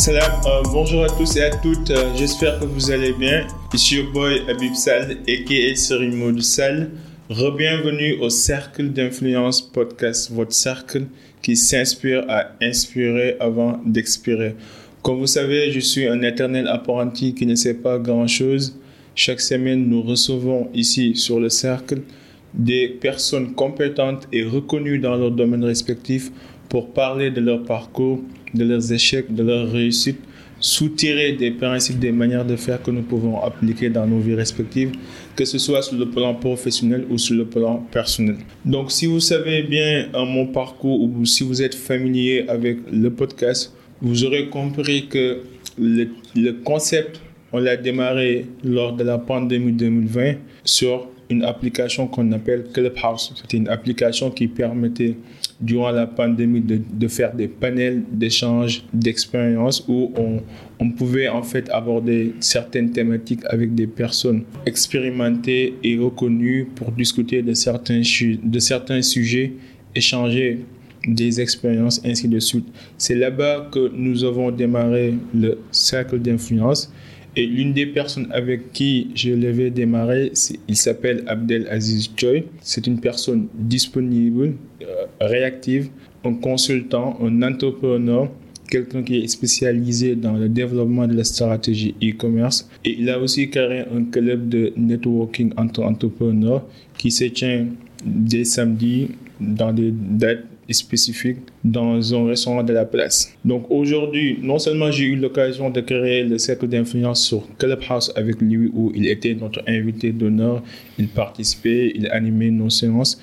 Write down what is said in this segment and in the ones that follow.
Salam, euh, bonjour à tous et à toutes, euh, j'espère que vous allez bien. Ici your boy Habib Sal, a.k.a. Serimo du Sal. Re-bienvenue au Cercle d'Influence Podcast, votre cercle qui s'inspire à inspirer avant d'expirer. Comme vous savez, je suis un éternel apprenti qui ne sait pas grand-chose. Chaque semaine, nous recevons ici sur le cercle des personnes compétentes et reconnues dans leur domaine respectif pour parler de leur parcours, de leurs échecs, de leurs réussites, soutirer des principes, des manières de faire que nous pouvons appliquer dans nos vies respectives, que ce soit sur le plan professionnel ou sur le plan personnel. Donc si vous savez bien mon parcours ou si vous êtes familier avec le podcast, vous aurez compris que le, le concept, on l'a démarré lors de la pandémie 2020 sur une application qu'on appelle Clubhouse. C'était une application qui permettait, durant la pandémie, de, de faire des panels d'échange d'expériences où on, on, pouvait en fait aborder certaines thématiques avec des personnes expérimentées et reconnues pour discuter de certains, de certains sujets, échanger des expériences, ainsi de suite. C'est là-bas que nous avons démarré le cercle d'influence. Et l'une des personnes avec qui je l'avais démarré, il s'appelle Abdel Aziz Choi. C'est une personne disponible, euh, réactive, un consultant, un entrepreneur, quelqu'un qui est spécialisé dans le développement de la stratégie e-commerce. Et il a aussi créé un club de networking entre entrepreneurs qui se tient des samedis dans des dates spécifique dans un restaurant de la place. Donc aujourd'hui, non seulement j'ai eu l'occasion de créer le cercle d'influence sur Clubhouse avec lui où il était notre invité d'honneur, il participait, il animait nos séances.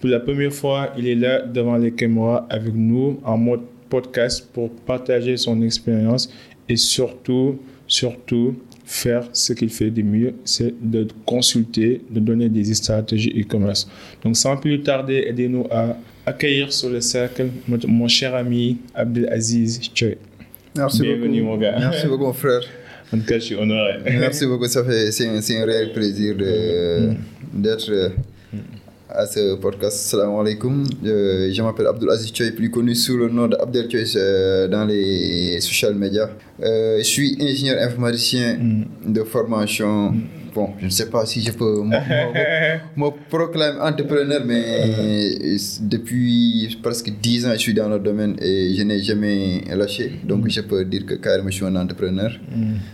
Pour la première fois, il est là devant les caméras avec nous en mode podcast pour partager son expérience et surtout, surtout, faire ce qu'il fait de mieux, c'est de consulter, de donner des stratégies e-commerce. Donc sans plus tarder, aidez-nous à accueillir sur le cercle mon cher ami Abdelaziz Choi. Merci Bienvenue beaucoup. mon gars. Merci beaucoup, frère. En tout cas, je suis honoré. Merci beaucoup, ça fait, c'est, un, un réel plaisir de, d'être à ce podcast. Salam alaikum. Euh, je m'appelle Abdul Aziz Choi, plus connu sous le nom d'Abdel Choi euh, dans les social media. Euh, je suis ingénieur informaticien de formation. Bon, je ne sais pas si je peux me, me- me proclamer entrepreneur, mais depuis presque 10 ans, je suis dans le domaine et je n'ai jamais lâché. Donc, je peux dire que carrément, je suis un entrepreneur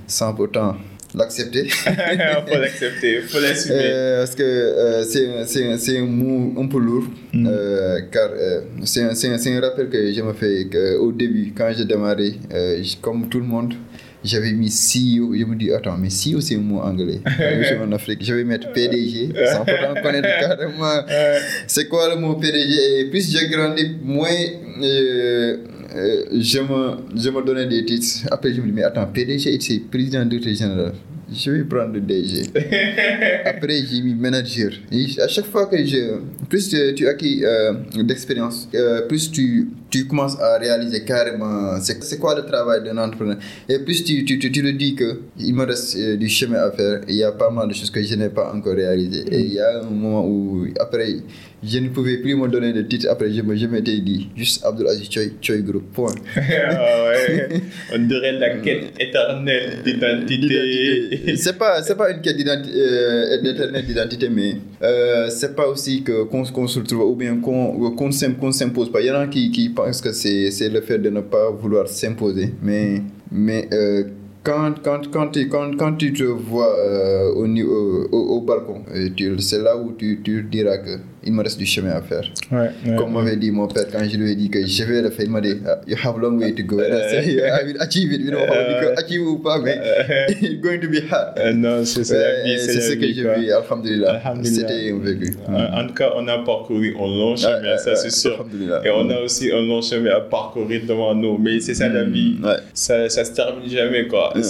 sans pourtant l'accepter. faut l'accepter, faut l'assumer. Euh, parce que euh, c'est un- mot un peu lourd, euh, car c'est un, un- rappel que je me fais au début, quand j'ai démarré, comme tout le monde, j'avais mis CEO. Je me dis, attends, mais CEO, c'est un mot anglais. Je suis en Afrique. Je vais mettre PDG, sans pourtant connaître carrément c'est quoi le mot PDG. Et plus j'ai grandi, moins euh, euh, je, me, je me donnais des titres. Après, je me dis, mais attends, PDG, c'est président directeur général. Je vais prendre le DG. Après, j'ai mis manager. Et à chaque fois que je. Plus tu, tu acquis euh, d'expérience, euh, plus tu, tu commences à réaliser carrément c'est quoi le travail d'un entrepreneur? Et plus tu, tu, tu, tu le dis que il me reste euh, du chemin à faire. Il y a pas mal de choses que je n'ai pas encore réalisées. Et il y a un moment où, après, je ne pouvais plus me donner de titre. Après, je, m'étais dit juste Abdelaziz Choi, Choi Group. Point. Ah ouais. On dirait la quête éternelle d'identité. c'est pas c'est pas une quête d'identité euh, d'éternelle d'identité mais euh, c'est pas aussi que qu'on se retrouve ou bien qu'on qu'on s'im- qu'on s'impose pas il y en a qui qui pensent que c'est le fait de ne pas vouloir s'imposer. Mais mais euh, quand, quand, quand, tu, quand, quand tu te vois euh, au, au, au balcon, c'est là où tu, tu diras que il me reste du chemin à faire. Ouais, ouais. Comme m'avait dit mon père quand je lui ai dit que je vais le faire, il m'a dit ah, You have a long way to go. And I said, I will achieve it. You know, how achieve ou pas, mais it's going to be hard. Euh, non, c'est vie, Ouais, c'est ce que vie, j'ai vu, Alhamdulillah. Alhamdulillah. C'était un vécu. En en tout cas, on a parcouru un long chemin, ça c'est sûr. Et on a aussi un long chemin à parcourir devant nous. Mais c'est ça la vie. Ouais. Ça, ça se termine jamais, quoi.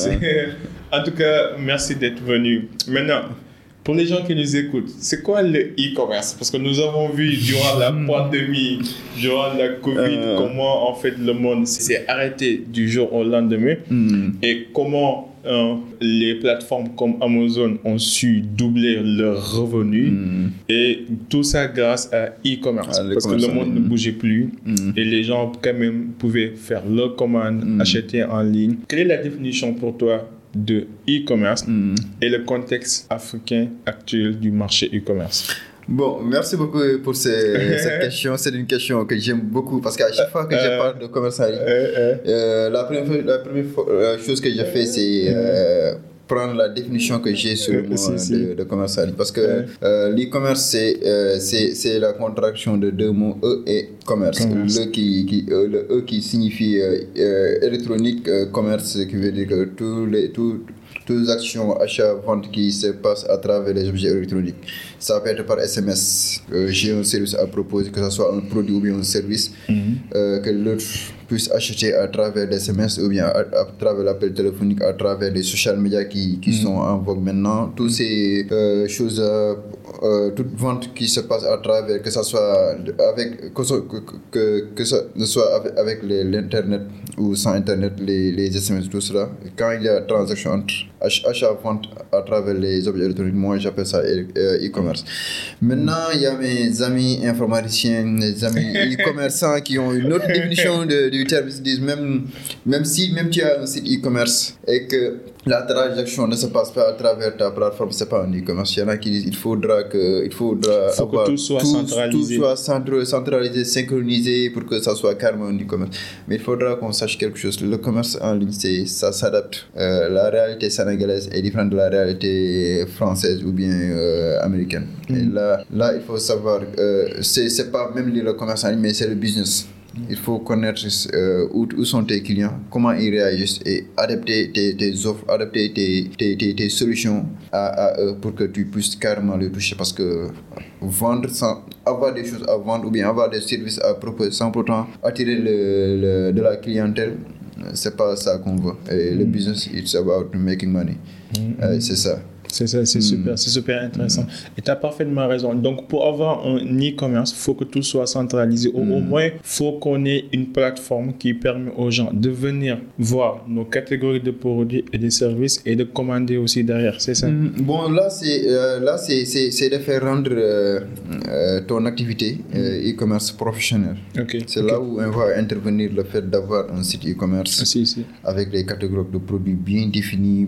En tout cas, merci d'être venu. Maintenant, pour les gens qui nous écoutent, c'est quoi le e-commerce? Parce que nous avons vu durant la pandémie, durant la Covid, Euh. comment en fait le monde s'est arrêté du jour au lendemain. Hmm. et comment euh, les plateformes comme Amazon ont su doubler leurs revenus. Et tout ça grâce à e-commerce. Parce que le monde ne bougeait plus. Et les gens quand même pouvaient faire leurs commandes, Mm. acheter en ligne. Quelle est la définition pour toi de e-commerce Mm. et le contexte africain actuel du marché e-commerce Bon, merci beaucoup pour ces- cette question. C'est une question que j'aime beaucoup parce qu'à chaque fois que je Euh, parle de commerce en ligne, Euh, euh, la première, fois- la première fois- euh, chose que j'ai fait, c'est euh, prendre la définition que j'ai sur le mot si, si. de, de commerce en ligne. Parce que Ouais. euh, l'e-commerce, c'est euh, c'est c'est la contraction de deux mots E et commerce. Commerce. Le qui, qui, euh, le E qui signifie euh, euh, électronique, commerce, qui veut dire que tous les, tout, toutes les actions, achats, ventes qui se passent à travers les objets électroniques. Ça peut être par SMS. J'ai un service à proposer, que ce soit un produit ou bien un service, euh, que l'autre puisse acheter à travers les SMS ou bien à, à travers l'appel téléphonique, à travers les social media qui, qui sont en vogue maintenant. Toutes ces euh, choses, euh, euh, toute vente qui se passe à travers, que ce soit avec, que, que, que, ça ne soit avec, avec les- l'Internet ou sans Internet, les, les SMS, tout cela. Quand il y a transaction entre ach- achat-vente à travers les objets électroniques, moi j'appelle ça e- euh, e-commerce. Maintenant, il y a mes amis informaticiens, mes amis e-commerçants qui ont une autre définition de- du terme. Ils disent même, même si même tu as un site e-commerce et que la transaction ne se passe pas à travers ta plateforme, c'est pas un e-commerce. Il y en a qui disent il faudra que, il faudra Faut que avoir tout soit centralisé. tout soit centra- centralisé, synchronisé pour que ça soit carrément un e-commerce. Mais il faudra qu'on sache quelque chose. Le commerce en ligne, c'est, ça s'adapte. Euh, la réalité sénégalaise est différente de la réalité française ou bien euh, américaine. Et là, là, il faut savoir, euh, c'est pas même le commerce en ligne, mais c'est le business. Il faut connaître euh, où, où sont tes clients, comment ils réagissent et adapter tes, tes offres, adapter tes, tes, tes, solutions à, à eux pour que tu puisses carrément les toucher. Parce que vendre sans avoir des choses à vendre ou bien avoir des services à proposer sans pourtant attirer le, le- de la clientèle, c'est pas ça qu'on veut. Et le business, it's about making money. Euh, c'est ça. C'est ça, c'est super, c'est super intéressant. Et tu as parfaitement raison. Donc, pour avoir un e-commerce, il faut que tout soit centralisé. Au, au moins, il faut qu'on ait une plateforme qui permet aux gens de venir voir nos catégories de produits et de services et de commander aussi derrière. C'est ça Bon, là, c'est euh, là c'est c'est- c'est de faire rendre euh, euh, ton activité e-commerce professionnel. Ok. C'est là où on va intervenir le fait d'avoir un site e-commerce Ah, si, si. avec des catégories de produits bien définies,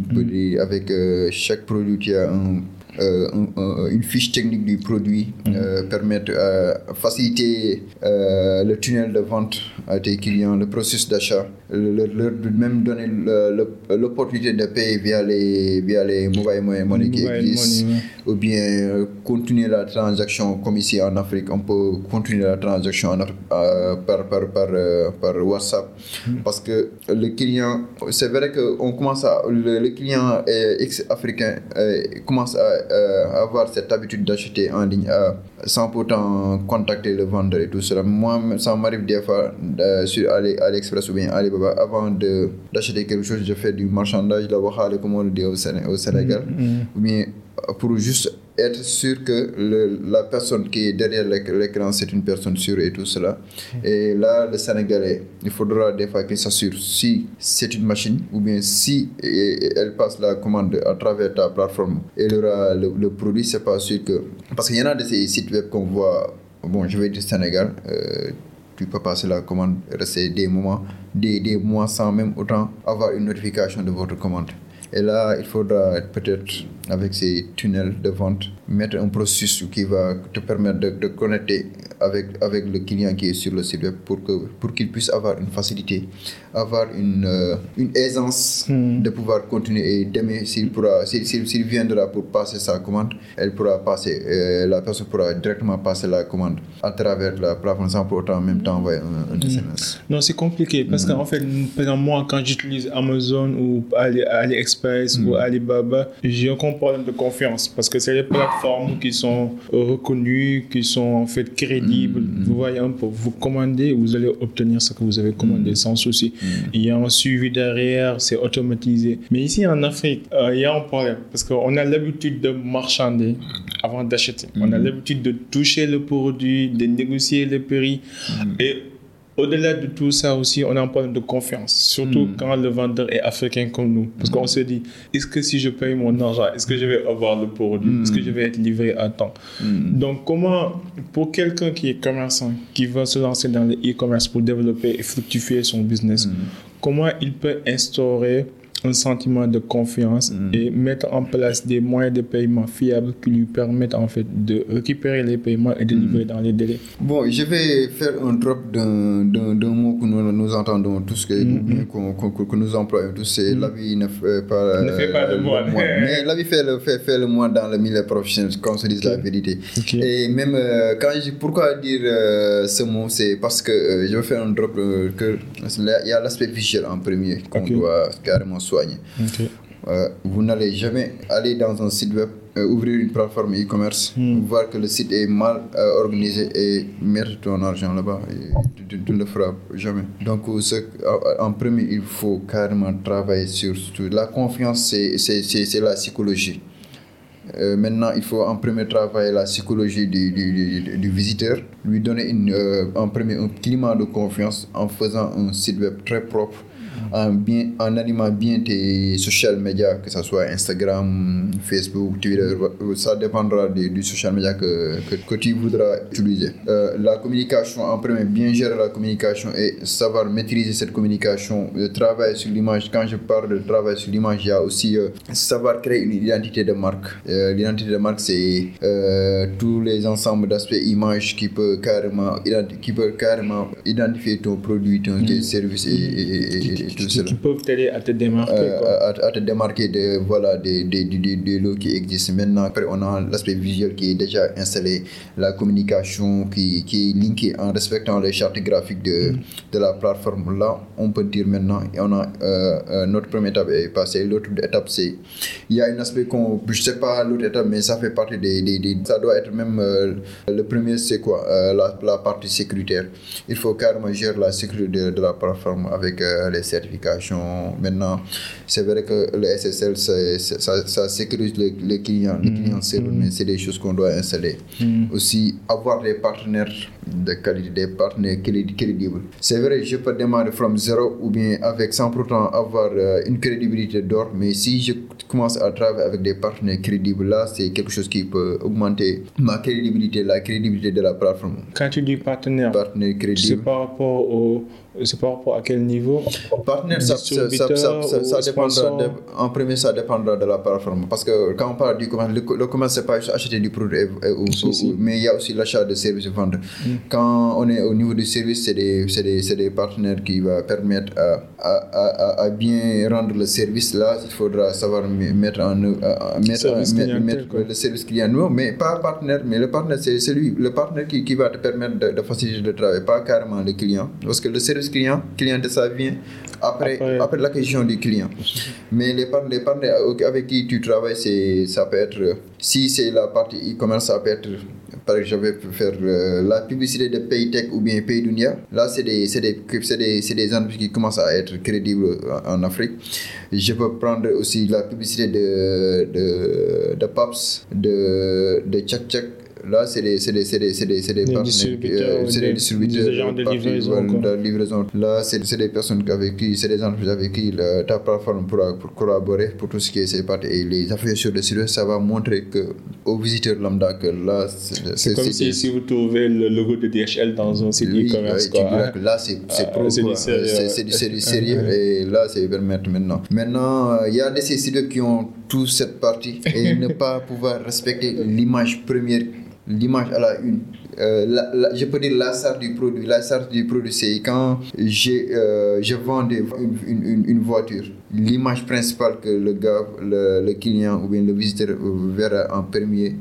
avec chaque produit qui a un, euh, un- un- une fiche technique du produit, euh, permettre euh, faciliter euh, le tunnel de vente à tes clients, le processus d'achat, le- le- leur même donner l'opportunité de payer via les, via les mobile money, money qui Mobile existent, money, ou bien continuer la transaction comme ici en Afrique, on peut continuer la transaction en par, par, par, par WhatsApp. Parce que le client, c'est vrai qu'on commence à, le, le client ex-africain commence à euh, avoir cette habitude d'acheter en ligne euh, sans pourtant contacter le vendeur et tout cela. Moi, ça m'arrive des fois euh, sur Ali- AliExpress ou bien Alibaba, avant de- d'acheter quelque chose, je fais du marchandage, la comme on le dit au, Séné- au Sénégal, ou bien pour juste être sûr que le, la personne qui est derrière l'éc- l'écran, c'est une personne sûre et tout cela. Et là, le Sénégalais, il faudra des fois qu'il s'assure si c'est une machine ou bien si elle passe la commande à travers ta plateforme. Elle aura le, le produit, c'est pas sûr que... Parce qu'il y en a de ces sites web qu'on voit, bon, je vais dire Sénégal, euh, tu peux passer la commande, rester des moments, des, des mois sans même autant avoir une notification de votre commande. Et là, il faudra peut-être, avec ces tunnels de vente, mettre un processus qui va te permettre de, de connecter avec, avec le client qui est sur le site web pour que pour qu'il puisse avoir une facilité, avoir une, euh, une aisance de pouvoir continuer. Et demain, s'il viendra pour passer sa commande, elle pourra passer, euh, la personne pourra directement passer la commande à travers la plateforme sans pour autant en même temps envoyer un, un SMS. Non, c'est compliqué parce qu'en fait, par exemple, moi, quand j'utilise Amazon ou Ali- AliExpress ou Alibaba, j'ai un problème de confiance parce que c'est des plateformes qui sont reconnues, qui sont en fait crédibles. Vous voyez un peu, vous commandez, vous allez obtenir ce que vous avez commandé sans souci. Il y a un suivi derrière, c'est automatisé. Mais ici en Afrique, euh, il y a un problème parce qu'on a l'habitude de marchander avant d'acheter. On a l'habitude de toucher le produit, de négocier le prix. Et au-delà de tout ça aussi, on a un problème de confiance, surtout quand le vendeur est africain comme nous. Parce qu'on se dit, est-ce que si je paye mon argent, est-ce que je vais avoir le produit? Est-ce que je vais être livré à temps? Donc, comment, pour quelqu'un qui est commerçant, qui veut se lancer dans le e-commerce pour développer et fructifier son business, comment il peut instaurer un sentiment de confiance Mm. et mettre en place des moyens de paiement fiables qui lui permettent en fait de récupérer les paiements et de livrer dans les délais. Bon, je vais faire un drop d'un mot que nous, nous entendons tous, que, Mm-hmm. qu'on- qu'on- que, que nous employons tous, c'est la vie ne fait pas, Ne fait pas de le moine. Mais la vie fait le, fait, fait le moine dans le milieu professionnel, qu'on se dise la vérité. Et même euh, quand je, pourquoi dire euh, ce mot, c'est parce que euh, je vais faire un drop euh, que il y a l'aspect visuel en premier qu'on doit carrément soigner. Euh, vous n'allez jamais aller dans un site web, euh, ouvrir une plateforme e-commerce, voir que le site est mal euh, organisé et mettre ton argent là-bas. Tu, ne le feras jamais. Donc, ce- en premier, il faut carrément travailler sur, sur la confiance, c'est- la psychologie. Euh, maintenant, il faut en premier travailler la psychologie du, du, du- du visiteur, lui donner une, euh, en premier un climat de confiance en faisant un site web très propre, en, bien, en animant bien tes social media, que ce soit Instagram, Facebook, Twitter, ça dépendra du, du social media que, que, que tu voudras utiliser. Euh, la communication, en premier, bien gérer la communication et savoir maîtriser cette communication, le travail sur l'image. Quand je parle de travail sur l'image, il y a aussi euh, savoir créer une identité de marque. Euh, L'identité de marque, c'est tous les ensembles d'aspects image qui peut carrément, qui peut carrément identifier ton produit, ton tes services et, et- et- et tout Qui, cela. qui peuvent t'aider à te démarquer. Euh, quoi. à, à te démarquer de, voilà, des, des, des, des- lots qui existent. Maintenant, après, on a l'aspect visuel qui est déjà installé, la communication qui, qui est linkée en respectant les chartes graphiques de, de la plateforme. Là, on peut dire maintenant, et on a, euh, euh, notre première étape est passée. L'autre étape, c'est, il y a un aspect qu'on, je sais pas l'autre étape, mais ça fait partie des, des, ça doit être même, euh, le premier, c'est quoi la, la partie sécuritaire. Il faut carrément gérer la sécurité de, de la plateforme avec les certifications. Maintenant, c'est vrai que le SSL, ça, ça sécurise les, les clients, les clients serveurs, mais c'est des choses qu'on doit installer. Aussi, avoir des partenaires de qualité, des partenaires cré- crédibles. C'est vrai, je peux démarrer from zéro ou bien avec sans pourtant avoir euh, une crédibilité d'or, mais si je commence à travailler avec des partenaires crédibles, là, c'est quelque chose qui peut augmenter ma crédibilité, la crédibilité de la plateforme. Quand tu dis partenaire, Partenaire c'est crédible. par rapport au, c'est par rapport à quel niveau? Partenaire, ça, ça, ça, dépendra de- en premier, ça dépendra de la plateforme. Parce que quand on parle du commerce, le, le commerce, c'est pas juste acheter du produit, et- et- ou- Si, mais il y a aussi l'achat de services et vente. Quand on est au niveau du service, c'est des, des, des partenaires qui vont permettre à, à, à, à bien rendre le service. Là, il faudra savoir mettre en mettre, Service mettre- le service client. Non, mais pas partenaire, mais le partenaire, c'est celui, le partenaire qui, qui va te permettre de, de faciliter le travail, pas carrément le client. Parce que le service client, client, ça vient après, Après. après, l'acquisition du client. Mais les, par- les partenaires avec qui tu travailles, c'est, ça peut être, si c'est la partie e-commerce, ça peut être, par exemple, je vais faire euh, la publicité de Paytech ou bien Paydunia. Là, c'est des, c'est des, c'est des, c'est des entreprises qui commencent à être crédibles en, en Afrique. Je peux prendre aussi la publicité de, de, de Paps, de, de Tchak Tchak. Là, c'est des, c'est des, c'est des, c'est des Des partenaires, distributeurs, euh, c'est des- des distributeurs, agents de livraison, de. Là, c'est c'est des personnes avec qui, c'est des entreprises avec qui le- ta plateforme pourra pour collaborer pour tout ce qui est ces parties. Et les affaires sur le site, ça va montrer que, aux visiteurs lambda que là, c'est C'est comme si, si vous trouvez le logo de DHL dans un site oui, e-commerce. diras hein. là, c'est c'est Ah, pro. c'est du sérieux, C'est- du sérieux. Et là, c'est permettre maintenant. Maintenant, il y a des sites qui ont toute cette partie et ne pas pouvoir respecter l'image première, l'image à une. Euh, la- la- je peux dire la charte du produit. La charte du produit, c'est quand euh, je vends une, une, une- voiture. L'image principale que le gars, le, le client ou bien le visiteur verra en premier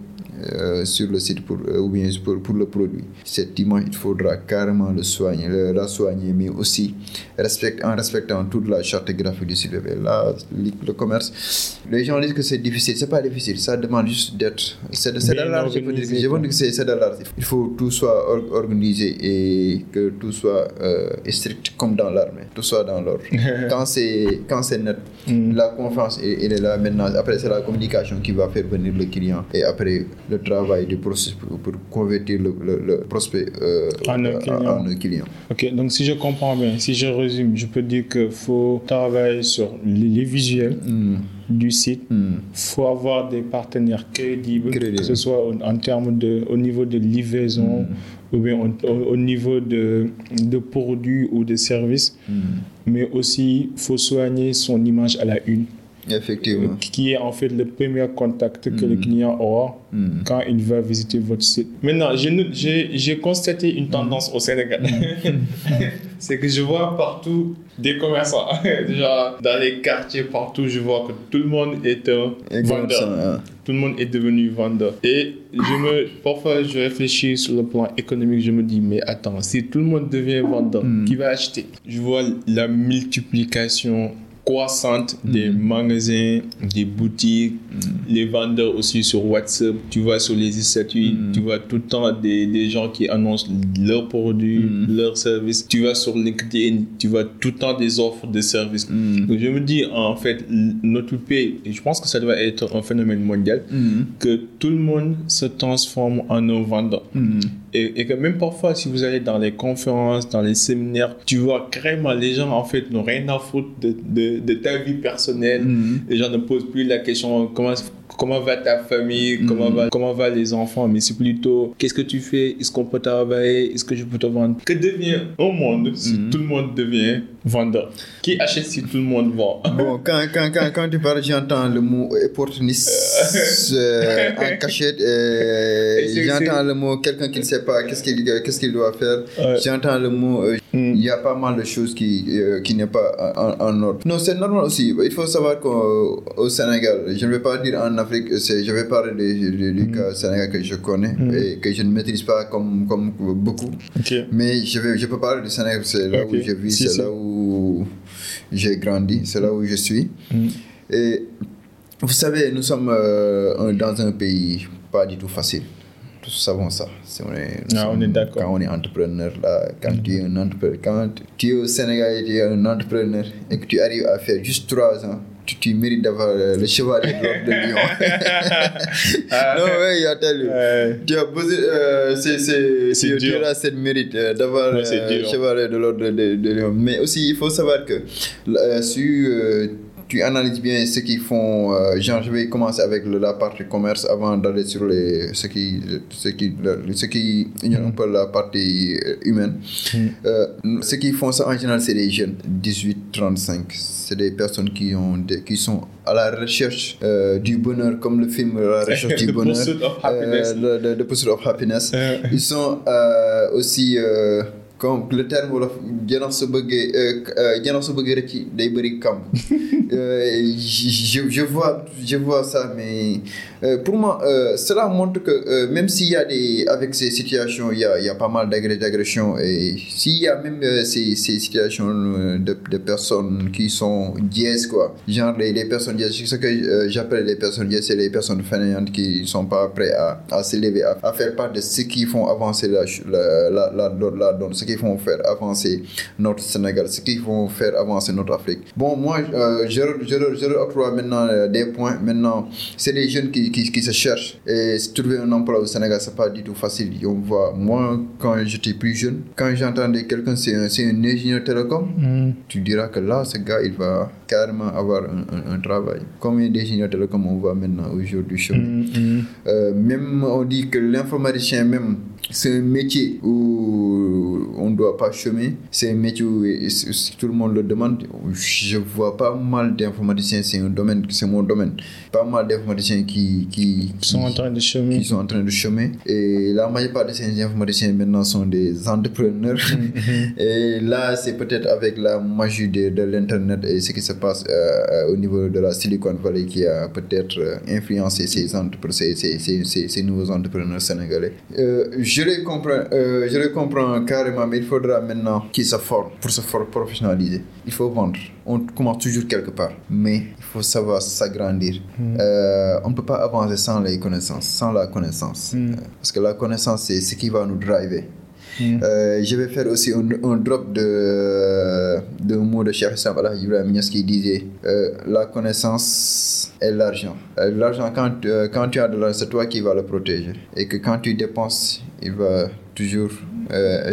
euh, sur le site pour, euh, ou bien pour, pour le produit. Cette image, il faudra carrément le soigner, le, la soigner, mais aussi respect, en respectant toute la charte graphique du site web. Là, le, le commerce, les gens disent que c'est difficile. C'est pas difficile, ça demande juste d'être. C'est de, de l'art, je veux dire que c'est de l'art. Il faut que tout soit or- organisé et que tout soit euh, strict comme dans l'armée. Tout soit dans l'ordre. quand c'est net, la confiance, elle elle est là maintenant. Après, c'est la communication qui va faire venir le client. Et après, le travail du processus pour, pour convertir le, le, le prospect euh, En un à- client. à un client. Ok, donc si je comprends bien, si je résume, je peux dire qu'il faut travailler sur les les visuels Hmm. du site. Hmm. faut avoir des partenaires crédibles, que ce soit en termes de, au niveau de livraison ou bien au, au- au niveau de, de produits ou de services. Mais aussi, il faut soigner son image à la une, Effectivement. qui est en fait le premier contact que le client aura Hmm. quand il va visiter votre site. Maintenant, j'ai constaté une tendance au Sénégal. C'est que je vois partout des commerçants. Genre, dans les quartiers, partout, je vois que tout le monde est un vendeur. Tout le monde est devenu vendeur. Et je me, parfois, je réfléchis sur le plan économique. Je me dis, mais attends, si tout le monde devient vendeur, qui va acheter? Je vois la multiplication croissante des magasins, des boutiques, les vendeurs aussi sur WhatsApp. Tu vois sur les statuts, tu vois tout le temps des, des gens qui annoncent leurs produits, leurs services. Tu vas sur LinkedIn, tu vois tout le temps des offres de services. Donc je me dis, en fait, notre pays, et je pense que ça doit être un phénomène mondial, que tout le monde se transforme en un vendeur. Et, et que même parfois, si vous allez dans les conférences, dans les séminaires, tu vois carrément les gens, en fait, n'ont rien à foutre de, de, de ta vie personnelle. Les gens ne posent plus la question comment, comment va ta famille, comment, va, comment va les enfants, mais c'est plutôt qu'est-ce que tu fais, est-ce qu'on peut travailler, est-ce que je peux te vendre? Que devient un monde si tout le monde devient vendeur Qui achète si tout le monde vend? Bon, quand, quand, quand, quand tu parles, j'entends le mot opportuniste euh, en cachette. euh, j'entends le mot quelqu'un qui ne sait pas qu'est-ce qu'il qu'est-ce qu'il doit faire. Ouais. J'entends le mot. euh, Mm. Il y a pas mal de choses qui, euh, qui n'est pas en, en ordre. Non, c'est normal aussi. Il faut savoir qu'au au Sénégal, je ne vais pas dire en Afrique, je vais parler du, du, du cas Sénégal que je connais et que je ne maîtrise pas comme, comme beaucoup. Mais je, vais, je peux parler du Sénégal, c'est là où je vis, Si, c'est si. là où j'ai grandi, c'est là où je suis. Et vous savez, nous sommes euh, dans un pays pas du tout facile. Nous savons ça. On est, Ah, on est d'accord. Quand on est entrepreneur, là, quand tu es un entrepreneur, quand tu es au Sénégal et tu es un entrepreneur et que tu arrives à faire juste trois ans, tu, tu mérites d'avoir euh, le chevalier de l'ordre de Lyon. non, ouais, il a tel. Ouais. Tu as besoin, euh, c'est, c'est, C'est tu, auras cette mérite euh, d'avoir c'est euh, chevalier de l'ordre de, de Lyon. Mais aussi, il faut savoir que euh, tu analyses bien ce qu'ils font, euh, genre, je vais commencer avec le- la partie commerce avant d'aller sur les, ce qui, ce qui, le- ce qui ignore un peu la partie euh, humaine. Euh, ce qu'ils font, ça en général, c'est des jeunes, 18-35. C'est des personnes qui, ont des, qui sont à la recherche euh, du bonheur, comme le film La recherche du The bonheur. Pursuit of Happiness. Euh, The Pursuit of Happiness. Euh. Ils sont euh, aussi, euh, comme le terme wolof janox su bëggee euh, janox su bëggee day bëri Euh, je, je vois je vois ça mais euh, pour moi euh, cela montre que euh, même s'il y a des avec ces situations il y a, il y a pas mal d'agressions et s'il y a même euh, ces, ces situations euh, de, de personnes qui sont dièses quoi. Genre les, les personnes dièses ce que euh, j'appelle les personnes dièses c'est les personnes fainéantes qui sont pas prêtes à, à s'élever à, à faire part de ce qui font avancer la la, la, la, la, ce qui font faire avancer notre Sénégal ce qui font faire avancer notre Afrique. Bon moi euh, je, je, je octroie maintenant euh, des points. Maintenant c'est des jeunes qui, qui, qui se cherchent. Et trouver un emploi au Sénégal c'est pas du tout facile. On voit moi quand j'étais plus jeune quand j'entendais quelqu'un c'est un, c'est un ingénieur télécom tu diras que là ce gars il va carrément avoir un, un, un travail. Combien d'ingénieurs télécom on voit maintenant aujourd'hui chômer euh, même on dit que l'informaticien même c'est un métier où on ne doit pas chômer. C'est un métier où si tout le monde le demande. Je vois pas mal d'informaticiens c'est un domaine c'est mon domaine. Pas mal d'informaticiens qui qui, sont en train de chômer. qui sont en train de chômer. Et la majeure part de ces informaticiens maintenant sont des entrepreneurs. Et là c'est peut-être avec la magie de, de l'internet et ce qui se passe euh, euh, au niveau de la Silicon Valley qui a peut-être euh, influencé ces, entrepreneurs, ces, ces, ces, ces- nouveaux entrepreneurs sénégalais. Je les comprends je les comprends carrément mais il faudra maintenant qu'ils se forment. Pour se for- professionnaliser il faut vendre. On commence toujours quelque part mais il faut savoir s'agrandir. Euh, on ne peut pas avancer sans les connaissances sans la connaissance. Euh, parce que la connaissance c'est ce qui va nous driver Euh, je vais faire aussi un, drop de, de mot de Cheikh Sam Ibrahim qui disait euh, La connaissance est l'argent. Euh, l'argent, quand, quand tu as de l'argent, c'est toi qui vas le protéger. Et que quand tu dépenses, il va toujours,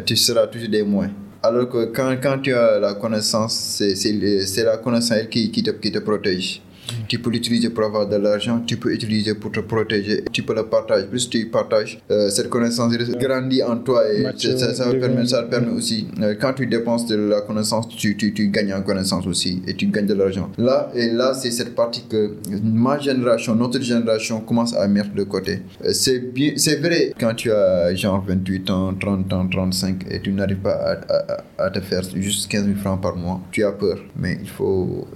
tu seras toujours des moins. Alors que quand, quand tu as la connaissance, c'est la connaissance elle, qui, qui, te, qui te protège. Tu peux l'utiliser pour avoir de l'argent, tu peux l'utiliser pour te protéger, tu peux le partager. Plus tu partages, euh, cette connaissance grandit en toi et ça, ça, permettre, ça permet aussi, euh, quand tu dépenses de la connaissance, tu, tu, tu gagnes en connaissance aussi et tu gagnes de l'argent. Là, et là, c'est cette partie que ma génération, notre génération commence à mettre de côté. Euh, C'est bien, c'est vrai quand tu as genre 28 ans, 30 ans, 35 et tu n'arrives pas à, à- à te faire juste 15 000 francs par mois, tu as peur. Mais il faut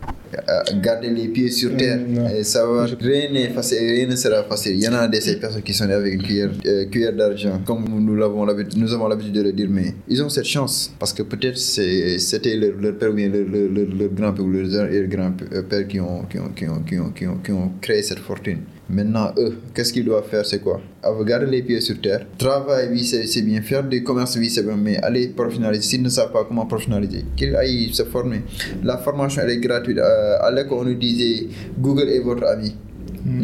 garder les pieds sur terre Mm, non. et savoir rien n'est facile, rien ne sera facile. Il y en a des ces personnes qui sont nées avec une cuillère, euh, cuillère d'argent, comme nous l'avons nous avons l'habitude de le dire, mais ils ont cette chance parce que peut-être c'était leur, leur père ou bien leur, leur, leur, grand-père ou leur grand-père qui, ont, qui, ont, qui, ont, qui, ont, qui ont créé cette fortune. Maintenant, eux, qu'est-ce qu'ils doivent faire C'est quoi? Avoir garder les pieds sur terre. Travail, oui, c'est bien. Faire du commerce, oui, c'est bien. Mais aller professionnaliser. S'ils ne savent pas comment professionnaliser, qu'ils aillent se former. La formation, elle est gratuite. Euh, à l'école, on nous disait Google est votre ami.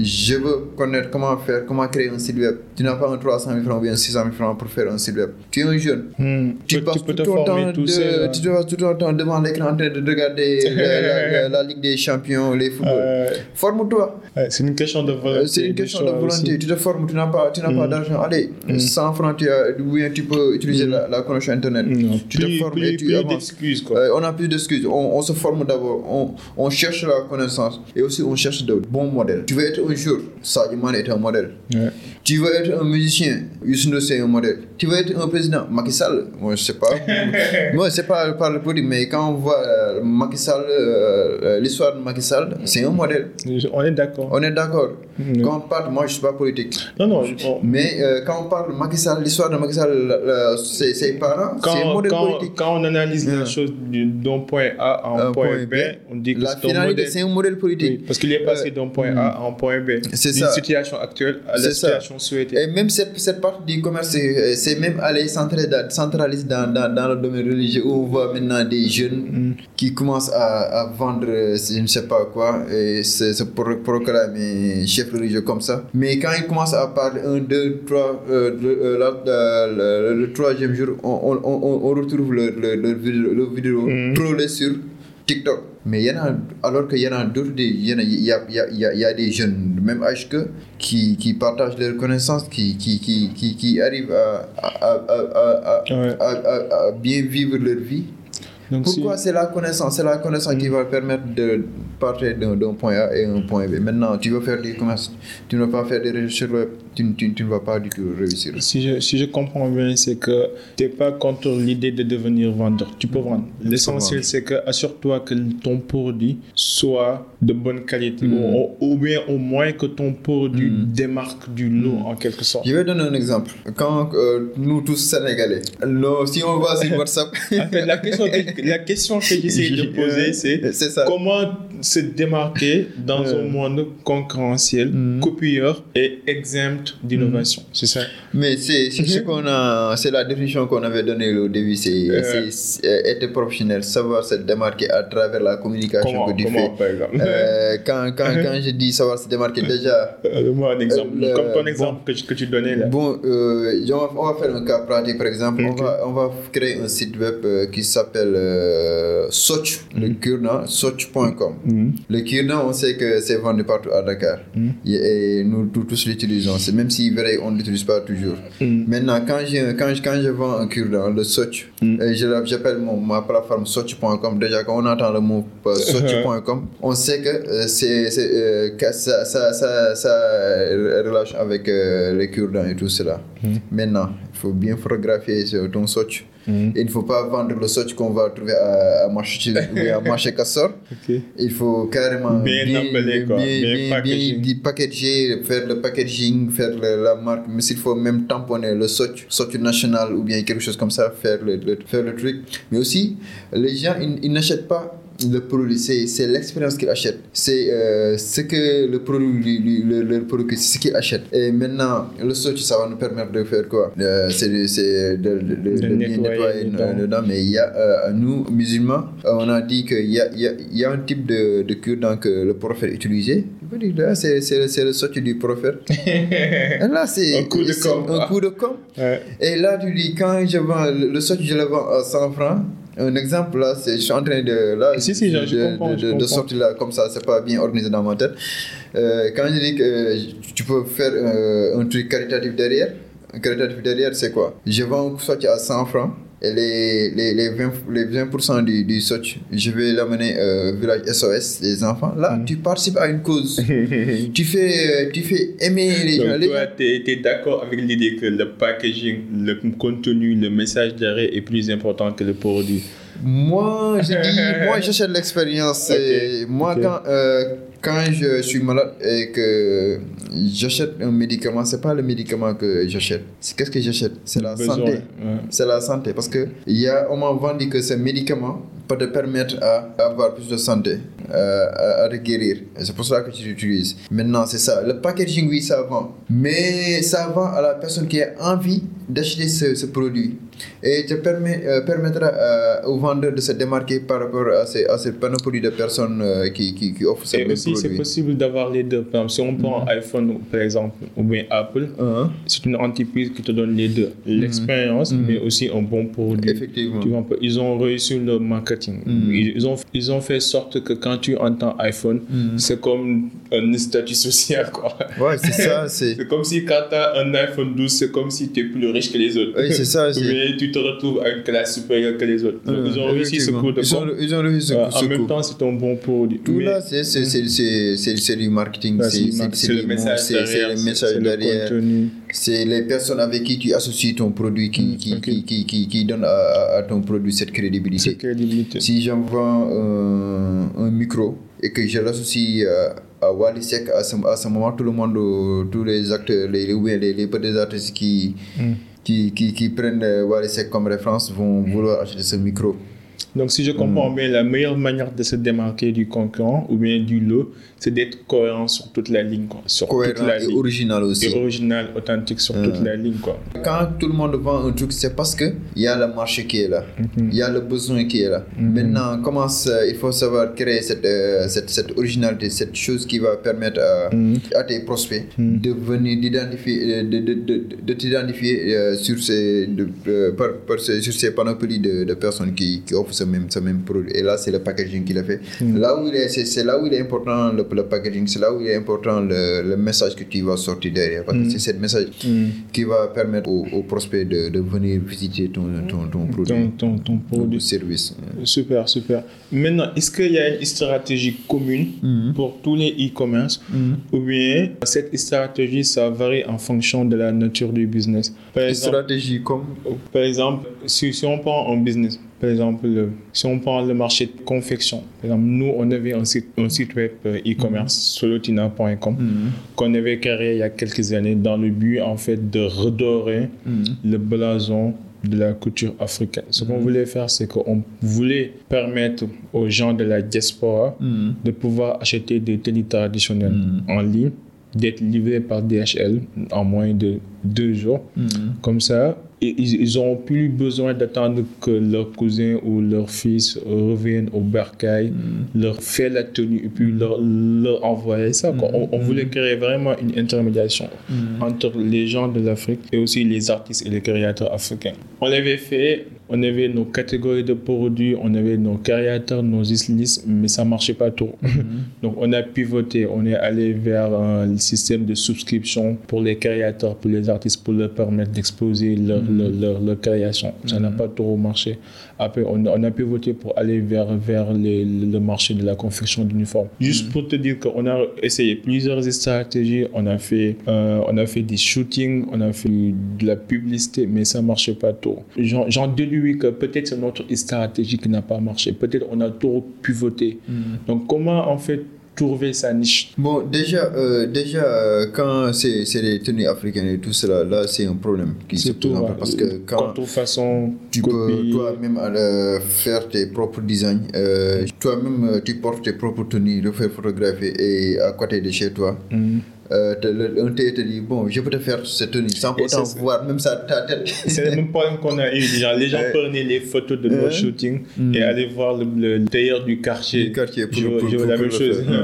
Je veux connaître comment faire, comment créer un site web. Tu n'as pas un 300 000 francs ou bien 600 000 francs pour faire un site web. Tu es un jeune. Hmm. Tu, Tu, passes tu peux tout ton temps tout de- hein. tu passes tout ton temps devant l'écran en train de regarder la, la- la- la Ligue des Champions, les footballs. Euh, Forme-toi. ouais, c'est une question de volonté. C'est une question de volonté. aussi. Tu te formes, tu n'as pas, tu n'as pas d'argent. Allez, 100 francs, tu, as, bien tu peux utiliser la, connexion Internet. Tu plus, te formes plus, et tu plus avances. quoi. Euh, on a plus d'excuses. On, on se forme d'abord. On, on cherche la connaissance. Et aussi, on cherche de bons modèles. Tu veux être un jour, Sadio Mane est un modèle. Ouais. Tu veux être un musicien, Youssou Ndour, c'est un modèle. Tu veux être un président, Macky Sall, moi je sais pas. moi c'est pas par le politique, mais quand on voit euh, Macky Sall, euh, euh, l'histoire de Macky Sall, c'est un modèle. On est d'accord. On est d'accord. Mm. Quand on parle, moi je suis pas politique. Non, non, je- on- Mais euh, quand on parle de Macky Sall, l'histoire de Macky Sall, ses, parents, c'est un modèle quand, politique. quand on analyse Yeah. la chose du- d'un point A à un point, point B, on dit que c'est un finalité, modèle. c'est un modèle politique. Oui, parce qu'il est passé d'un point A à un point B. C'est D'une ça. situation actuelle à la C'est souhaitée. Et même cette, cette partie du commerce, c'est même aller centraliser dans, centraliser dans, dans, dans le domaine religieux où on voit maintenant des jeunes qui commencent à, à vendre, je ne sais pas quoi, et se, se pro- proclamer chef religieux comme ça. Mais quand ils commencent à parler un, deux, trois, euh, le, euh, euh, le, le troisième jour, on, on, on, on retrouve leur, leur, leur vidéo, vidéo trollée sur TikTok. Mais il y en a, alors qu'il y en a d'autres, des- il y, a, il y, a, il y, a, il y a- des jeunes de même âge que qui, qui partagent leurs connaissances, qui, qui, qui, qui, qui arrivent à, à, à, à, à, Ouais. à, bien vivre leur vie. Donc, Pourquoi c'est la connaissance? C'est la connaissance qui va permettre de partir d'un point A et un point B. Maintenant, tu veux faire du commerce, tu ne veux pas faire des recherches web, tu, tu, tu ne vas pas du tout réussir. Si je, si je comprends bien, c'est que tu n'es pas contre l'idée de devenir vendeur. Tu peux vendre. L'essentiel, c'est que assure-toi que ton produit soit de bonne qualité. Mm. Ou, ou bien au moins que ton produit démarque du lot en quelque sorte. Je vais donner un exemple. Quand euh, nous tous Sénégalais, nous, si on va sur WhatsApp, En fait, la question que, la question que j'essaie de poser, c'est comment se démarquer dans Euh. un monde concurrentiel, Mm. copieur et exempt d'innovation. C'est ça. Mais c'est c'est ce qu'on a, c'est la définition qu'on avait donnée au début, c'est Euh. être professionnel, savoir se démarquer à travers la communication Comment, que tu comment fais. par exemple? Euh, quand, quand, quand je dis savoir se démarquer, déjà, Donne-moi un exemple. Euh, le- Comme ton bon. exemple que, tu- que tu donnais là. Bon, euh, on, va, on va faire un cas pratique, par exemple. On, va, on va créer un site web euh, qui s'appelle euh, Soch, le cure-dent, soch.com. Mhm. Le cure-dent, on sait que c'est vendu partout à Dakar. Mm. Et, nous tous, l'utilisons. C'est Même si vrai, on ne l'utilise pas toujours. Mm. Maintenant, quand je, quand, quand je vends un cure-dent, le Soch, Mm. l'app- j'appelle ma plateforme soch.com. Déjà, quand on entend le mot euh, soch.com, on sait que euh, c'est euh, ça, ça, ça, ça relation avec euh, les cure-dents et tout cela. Maintenant, faut bien photographier ton Soch. Mm. Il ne faut pas vendre le Soch qu'on va trouver à, à marché, bien à marché Cassor. Il faut carrément Bien emballé, quoi. Bien bien, bien, bien packager, faire le packaging, faire le- la marque. Mais s'il faut même tamponner le soc, soc national ou bien quelque chose comme ça, faire le, le- faire le truc. Mais aussi, les gens, ils, ils n'achètent pas le produit, c'est l'expérience qu'il achète. C'est euh, ce que le produit, le, le produit, c'est ce qu'il achète. Et maintenant, le Sochi, ça va nous permettre de faire quoi? Euh, C'est de, de, de, de- nettoyer dedans. Mais il y a, euh, nous, musulmans, on a dit qu'il y a, y, a, y a un type de, de cure-dent que le prophète utilisait. Là, c'est le Sochi du prophète. Et là, c'est Un coup de com'. Un coup de com'. Ouais. Et là, tu dis, quand je vends le, le Sochi, je le vends à 100 francs. Un exemple, là, c'est, je suis en train de, là, Si, si, je- je de, comprends, de, je de- de comprends. sortir là, comme ça, c'est pas bien organisé dans ma tête. Euh, quand je dis que euh, tu peux faire euh, un truc caritatif derrière, un caritatif derrière, c'est quoi? Je vends un Sochi à 100 francs. Et les, les, les 20%, les 20 du, du je vais l'amener au village SOS des enfants. Là, Mm. tu participes à une cause. tu, fais, euh, tu fais aimer les gens. Donc, Les toi, gens- tu es, d'accord avec l'idée que le packaging, le contenu, le message derrière est plus important que le produit? Moi, je dis, moi, j'achète l'expérience. Et Moi, quand, euh, quand je suis malade et que j'achète un médicament, c'est pas le médicament que j'achète. C'est qu'est-ce que j'achète? C'est la Besoin, santé. ouais. C'est la santé. Parce que il y a, on m'a vendu que ce médicament peut te permettre à avoir plus de santé, euh, à, à te guérir. C'est pour cela que tu l'utilises. Maintenant, c'est ça. Le packaging, oui, ça vend. Mais ça vend à la personne qui a envie d'acheter ce, ce produit. Et te permet, euh, permettra euh, au vendeur de se démarquer par rapport à, ces, à cette panoplie de personnes euh, qui, qui, qui offrent ce Et même aussi, c'est possible d'avoir les deux. Par exemple, si on prend iPhone, par exemple, ou bien Apple, Hein? c'est une entreprise qui te donne les deux. L'expérience, mais aussi un bon produit. Effectivement. Tu vois ils ont réussi le marketing. Ils, ils ont, ils ont fait sorte que quand tu entends iPhone, c'est comme un statut social. Quoi. Ouais, c'est ça. C'est comme si quand tu as un iPhone 12, c'est comme si tu es plus riche que les autres. Oui, c'est ça, Mais tu te retrouves à une classe supérieure que les autres. Donc, ils ont réussi ce coup de ils ont, com'. ils ont réussi ce, Euh, ce en même temps, c'est un bon produit. Tout Mais- là, c'est du marketing, c'est le le message derrière, c'est le c'est- le contenu. Les personnes avec qui tu associes ton produit qui, qui, ok. qui, qui, qui, qui donnent à, ton produit cette crédibilité. Si j'en vends un, un micro et que je l'associe à, Seck, à ce, à ce moment, tout le monde, euh, tous les acteurs, les, les, les, les, les petits artistes qui, qui, qui, qui prennent euh, Wally Seck comme référence vont vouloir acheter ce micro. Donc, si je Hmm. comprends bien, la meilleure manière de se démarquer du concurrent ou bien du lot, c'est d'être cohérent sur toute la ligne. Quoi. Sur toute Cohérent la et ligne. original aussi. Et original, authentique sur Hmm. toute la ligne. Quoi. Quand tout le monde vend un truc, c'est parce qu'il y a le marché qui est là. Il y a le besoin qui est là. Maintenant, comment il faut savoir créer cette, euh, cette, cette originalité, cette chose qui va permettre à, à tes prospects de venir d'identifier, euh, de, de, de, de t'identifier euh, sur ces, de, par, par ces- sur ces panoplies de, de personnes qui, qui offrent ce même, ce même produit. Et là, c'est le packaging qu'il a fait. Là où il est, c'est, là où il est important le, le packaging, c'est là où il est important le, le message que tu vas sortir derrière. Parce que c'est ce message qui va permettre aux, prospects de, de venir visiter ton, ton, ton produit, Ton, ton, produit. service. Super, super. Maintenant, est-ce qu'il y a une stratégie commune pour tous les e-commerce ou bien cette stratégie, ça varie en fonction de la nature du business? Par exemple, stratégie comme Par exemple, si, si on prend un business, par exemple, le- si on prend le marché de confection, par exemple, nous, on avait un site, un site web euh, e-commerce, solotina.com, qu'on avait créé il y a quelques années dans le but, en fait, de redorer le blason de la culture africaine. Ce qu'on voulait faire, c'est qu'on voulait permettre aux gens de la diaspora de pouvoir acheter des tennis traditionnels en ligne, d'être livrés par DHL en moins de deux jours. Comme ça, ils n'ont plus besoin d'attendre que leur cousin ou leur fils revienne au bercail, leur faire la tenue et puis leur, leur envoyer ça. quoi. On, on voulait créer vraiment une intermédiation entre les gens de l'Afrique et aussi les artistes et les créateurs africains. On l'avait fait, on avait nos catégories de produits, on avait nos créateurs, nos listes, mais ça marchait pas trop. Donc on a pivoté, on est allé vers un système de souscription pour les créateurs, pour les artistes, pour leur permettre d'exposer leur, leur, leur, leur création. Ça n'a pas trop marché. Après, on, a- on a pivoté pour aller vers, vers les- le marché de la confection d'uniformes. Juste pour te dire qu'on a essayé plusieurs stratégies, on a fait, euh, on a fait des shootings, on a fait de la publicité, mais ça marchait pas trop. J'en déduis que peut-être c'est notre stratégie qui n'a pas marché. Peut-être on a trop pivoté. Donc comment en fait trouver sa niche Bon, déjà, euh, déjà euh, quand c'est c'est les tenues africaines et tout cela, là, c'est un problème qui se tout. ouais. parce que quand Contrefaçon, tu peux toi-même euh, faire tes propres designs, toi-même tu portes tes propres tenues, le faire photographier et à côté de chez toi. Mhm. Euh, te- le- un thé te dit bon je peux te faire cette tenue sans pourtant voir même ça ta tête C'est le même problème qu'on a eu. Les gens Ouais. prenaient les photos de nos Ouais. shootings Mm. et allaient voir le, le tailleur du quartier. Du quartier pour- Je pour- je vois pour- la même pour chose. Ouais,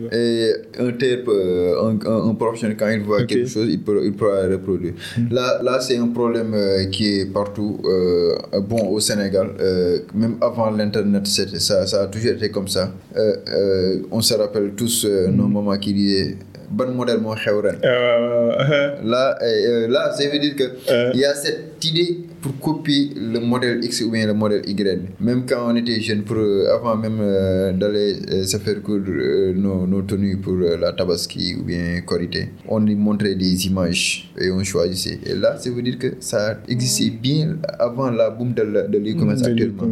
vois. Et un tel, peut- un, un, un professionnel, quand il voit quelque chose, il, peut, il pourra reproduire. Là, là c'est un problème euh, qui est partout. euh, bon, au Sénégal, euh, même avant l'Internet, ça, ça a toujours été comme ça. Euh, euh, on se rappelle tous euh, nos mamans qui disaient Bon modèle, mon chèvre. Euh, Là, euh, euh, là, ça veut dire que Euh. il y a cette idée pour copier le modèle X ou bien le modèle Y. Même quand on était jeune, pour, euh, avant même euh, d'aller euh, se faire coudre euh, nos, nos tenues pour euh, la tabaski ou bien Korité, on lui montrait des images et on choisissait. Et là, ça veut dire que ça existait bien avant la boom de l'e-commerce de actuellement.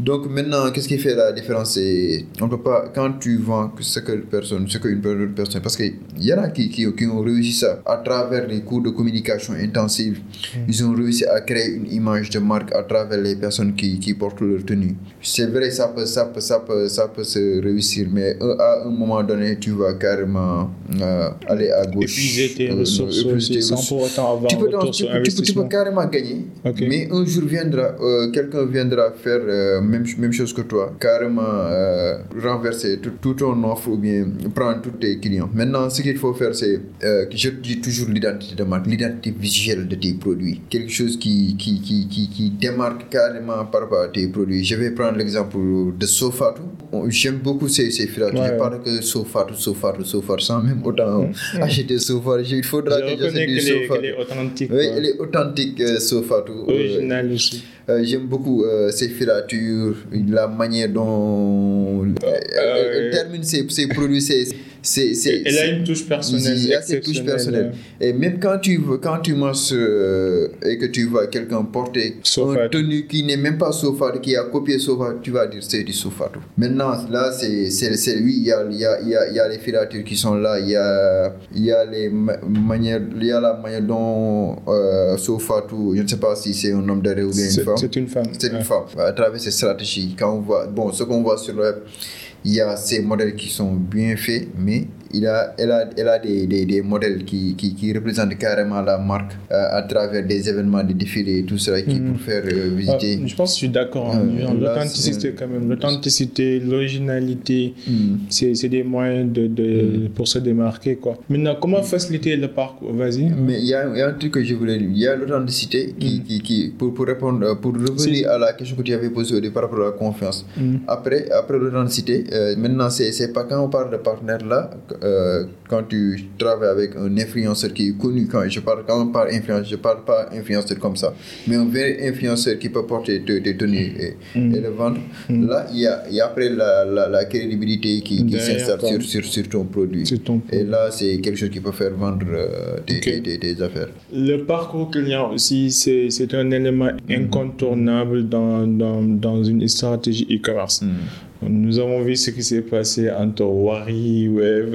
Donc maintenant, qu'est-ce qui fait la différence on peut pas quand tu vends ce que personne, ce qu'une personne, parce qu'il y en a qui, qui, qui ont réussi ça à travers les cours de communication intensive. Ils ont réussi à créer une image de marque à travers les personnes qui, qui portent leur tenue. C'est vrai, ça peut, ça peut, ça peut, ça peut se réussir, mais à un moment donné, tu vas carrément euh, aller à gauche. Épuiser tes euh, ressources aussi sans pour autant avoir Tu peux, retour tu, peux- tu peux- tu peux investissement. carrément gagner, mais un jour viendra, euh, quelqu'un viendra faire euh, même, même chose que toi, carrément renverser tout, tout ton offre ou bien prendre tous tes clients. Maintenant, ce qu'il faut faire, c'est, euh, je dis toujours l'identité de marque, l'identité visuelle de tes produits. Quelque chose qui, qui, qui, qui, qui démarque carrément par rapport à tes produits. Je vais prendre l'exemple de Sofatou. J'aime beaucoup ces, ces filatures. Ouais, je ouais. parle que Sofatou, Sofatou, Sofatou, sans même autant acheter Sofatou. Il faudra Je que j'achète du est, Sofatou. qu'elle est authentique. Oui, elle est authentique, euh, Sofatou. Euh, Originale aussi. euh, J'aime beaucoup euh, ses filatures, la manière dont euh, elle, termine ses, ses produits. C'est, c'est, c'est, Elle a une touche personnelle. il y a cette touche personnelle. Et même quand tu, quand tu marches euh, et que tu vois quelqu'un porter Sofatou. un tenue qui n'est même pas Sofatou, qui a copié Sofatou, tu vas dire c'est du Sofatou. Maintenant, là, c'est, oui, il y a, y, a, y, a, y a les filatures qui sont là, il y a, y a les ma- manières, il y a la manière dont euh, Sofatou, je ne sais pas si c'est un homme d'arrêt ou bien une femme. c'est une femme. C'est une femme. À travers ces stratégies, quand on voit, bon, ce qu'on voit sur le web, il y a ces modèles qui sont bien faits, mais il a, elle a, elle a des, des, des modèles qui, qui, qui représentent carrément la marque euh, à travers des événements, des défilés et tout cela qui Mhm. pour faire euh, Ah, visiter. je pense que je suis d'accord. hein. Euh, là, L'authenticité, quand même. L'authenticité, l'originalité, Hmm. c'est des moyens de, de, pour se démarquer. Quoi. Maintenant, comment faciliter le parcours? Vas-y. Mais il y, a, il y a un truc que je voulais dire. Il y a l'authenticité qui, qui, qui, pour, pour répondre, pour revenir à la question que tu avais posée au départ par rapport à la confiance. Mm. Après, après l'authenticité, euh, maintenant, c'est, c'est pas quand on parle de partenaire là, euh, quand tu travailles avec un influenceur qui est connu, quand je parle, quand on parle influenceur, je parle pas influenceur comme ça, mais un vrai influenceur qui peut porter tes, tenues et, Mm. et le vendre. Là, il y a, y a après la, la, la crédibilité qui, qui s'installe sur, sur, sur ton produit. Ton Et là, c'est quelque chose qui peut faire vendre euh, affaires. Le parcours client aussi, c'est un élément incontournable dans, dans, dans une stratégie e-commerce. Nous avons vu ce qui s'est passé entre Wari, Web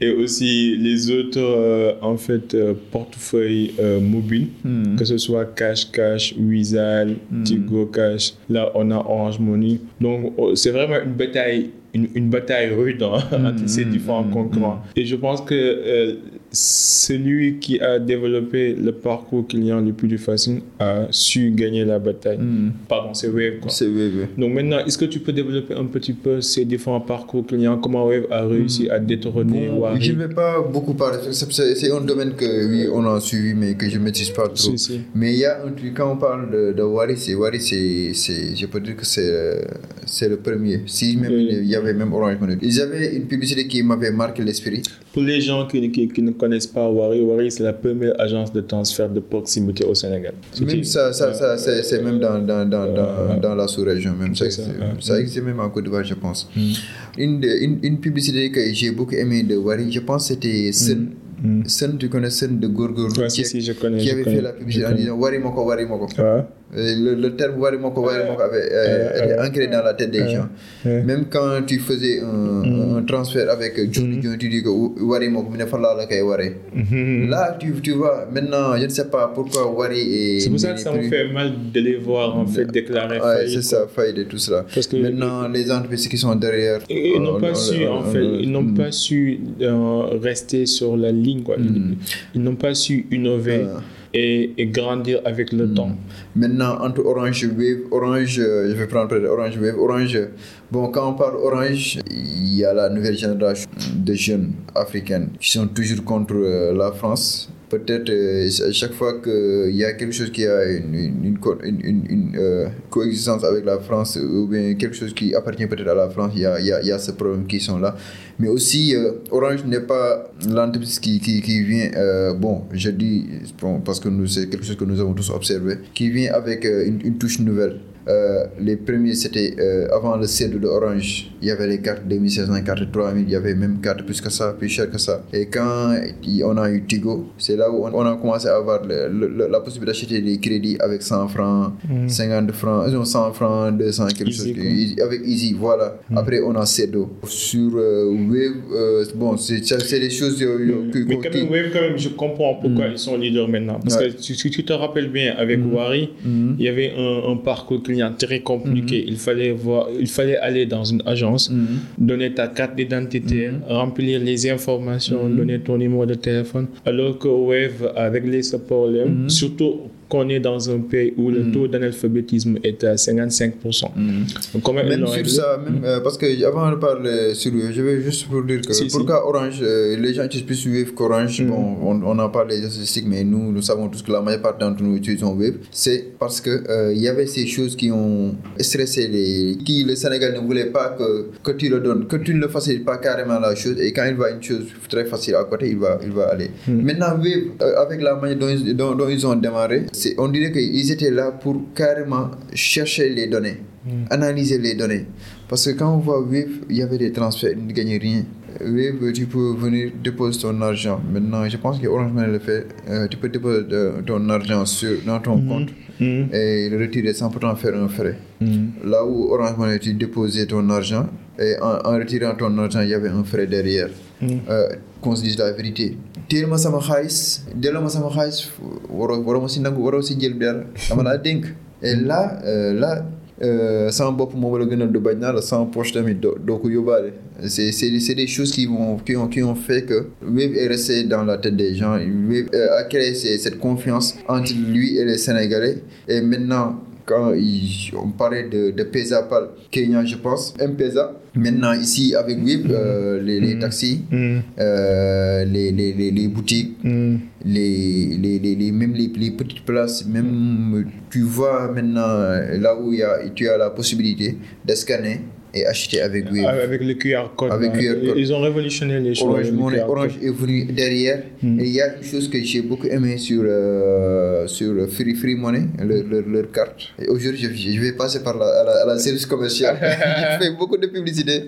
et aussi les autres euh, en fait, euh, portefeuilles euh, mobiles, Hmm. que ce soit Cash Cash, Wizall, Tigo Cash. Là, on a Orange Money. Donc, oh, c'est vraiment une bataille. Une, une bataille rude hein, entre ces différents concurrents. Et je pense que celui qui a développé le parcours client le plus facile a su gagner la bataille. Hmm. Pardon, c'est Wave. Quoi. C'est oui. Donc maintenant, est-ce que tu peux développer un petit peu ces différents parcours clients? Comment Wave a réussi à détrôner Bon, Wari je ne vais pas beaucoup parler. C'est- un domaine que oui, on a suivi, mais que je ne maîtrise pas trop. Si, si. Mais il y a un truc, quand on parle de, de Wari, c'est Wari, c'est, c'est- je peux dire que c'est, euh, c'est le premier. Si même Oui. il y avait même Orange Money. Ils avaient une publicité qui m'avait marqué l'esprit. Pour les gens qui, qui, qui ne connaissent pas Wari, Wari c'est la première agence de transfert de proximité au Sénégal. Même ça, ça, ça c'est, même dans, dans, dans, dans, euh, dans la sous-région. Même ça, existe- ouais. ça existe même en Côte d'Ivoire, je pense. Mm. Une, une, une publicité que j'ai beaucoup aimé de Wari, je pense c'était Sun. Mm. Sun, tu connais Sun de Gorgor Ouais, si, si, je connais. qui je avait connais, fait la publicité en disant Wari Moko, Wari Moko. Euh, Le, le terme Warimoko, Warimoko avait euh, ancré dans la tête des gens. Même quand tu faisais un, un transfert avec Johnny Johnny, tu dis que Warimoko, mais ne la kay Wari. Mhm. Là, tu, tu vois, maintenant, je ne sais pas pourquoi Wari est. C'est pour ça que ça me plus- fait mal de les voir en fait déclarer faillite, c'est ça, faillite et tout cela. Parce que- maintenant, les entreprises qui sont derrière. Ils n'ont euh, pas on- su, en fait, ils n'ont Mm. pas su euh, rester sur la ligne, quoi. Ils, Mm. ils n'ont pas su innover Ah. Et, et grandir avec le temps. Maintenant, entre Orange Wave, Orange, je vais prendre Orange Wave, Orange. Bon, quand on parle Orange, il y a la nouvelle génération de jeunes africains qui sont toujours contre euh, la France. Peut-être euh, à chaque fois qu'il y a quelque chose qui a une, une, euh, coexistence avec la France ou bien quelque chose qui appartient peut-être à la France, il y a, il y a, il y a ce problème qui sont là. Mais aussi, euh, Orange n'est pas l'entreprise qui, qui, qui vient, bon, je dis, parce que c'est quelque chose que nous avons tous observé, qui vient avec une touche nouvelle. Euh, les premiers, c'était euh, avant le CEDO de Orange. Il y avait les cartes 2500, cartes 3000, il y avait même cartes plus que ça, plus cher que ça. Et quand on a eu Tigo, c'est là où on, on a commencé à avoir le- le- le- la possibilité d'acheter des crédits avec 100 francs, 50 francs, non, 100 francs, 200, quelque Easy, chose. Easy- avec Easy, voilà. Après, on a CEDO. Sur euh, Wave, euh, bon, c'est des choses euh, que- Mais quand même, Wave, quand même, je comprends pourquoi ils sont leaders maintenant. Parce Ouais. que si si tu te rappelles bien, avec Wari, il y avait un, un parcours client très compliqué. Il, fallait voir, il fallait aller dans une agence, donner ta carte d'identité, remplir les informations, donner ton numéro de téléphone. Alors que Wave a réglé ce problème, surtout qu'on est dans un pays où le taux d'analphabétisme est à 55%. Donc, comment ils Même sur ça, même, euh, parce que avant de parler sur Wave, je vais juste pour dire que Si, si. pourquoi Orange, euh, les gens plus Wave qu'Orange, bon, on, en parle des statistiques, mais nous, nous savons tous que la majeure partie d'entre nous utilisons Wave, c'est parce que euh, il y avait ces choses qui ont stressé les, qui le Sénégal ne voulait pas que, que tu le donnes, que tu ne le facilites pas carrément la chose, et quand il voit une chose très facile à côté, il va, il va aller. Maintenant, euh, avec la manière dont, ils- dont, dont ils ont démarré, on dirait qu'ils étaient là pour carrément chercher les données analyser les données. Parce que quand on voit Wave, il y avait des transferts, il ne gagnait rien. Wave, tu peux venir déposer ton argent. Maintenant, je pense que Orange Money le fait. Euh, tu peux déposer ton argent sur, dans ton compte et le retirer sans pourtant faire un frais. Là où Orange Money, tu déposais ton argent et en, en retirant ton argent, il y avait un frais derrière. Euh, qu'on se dise la vérité. teel ma sama xaalis delloo ma sama xaalis waroo waroo ma si nangu waroo si jël dara. Dama laa dénk. Et là euh, là euh, sama bopp moom la gënal du bañ naa la sama poche tamit doo doo ko yóbbaale. C'est c'est c'est des choses qui vont qui ont qui ont fait que Wave est resté dans la tête des gens. Wave euh, a créé cette confiance entre lui et les Sénégalais. Et maintenant quand il- on parlait de, de Pesa par Kenya, je pense, M-Pesa. Maintenant, ici, avec Wave, euh, les, les taxis, euh, les, les, les, les boutiques, les, les, les, les- même les, petites places, même tu vois maintenant là où il y a, tu as la possibilité de scanner et acheter avec Wave. Avec le QR code. Avec. QR code. Ils ont révolutionné les choses. Orange, Money. Orange est venu derrière. Et il y a une chose que j'ai beaucoup aimé sur, euh, sur Free, Free Money, leur, leur, leur carte. Aujourd'hui, je, je vais passer par la, à la, à la service commercial. je fais beaucoup de publicité.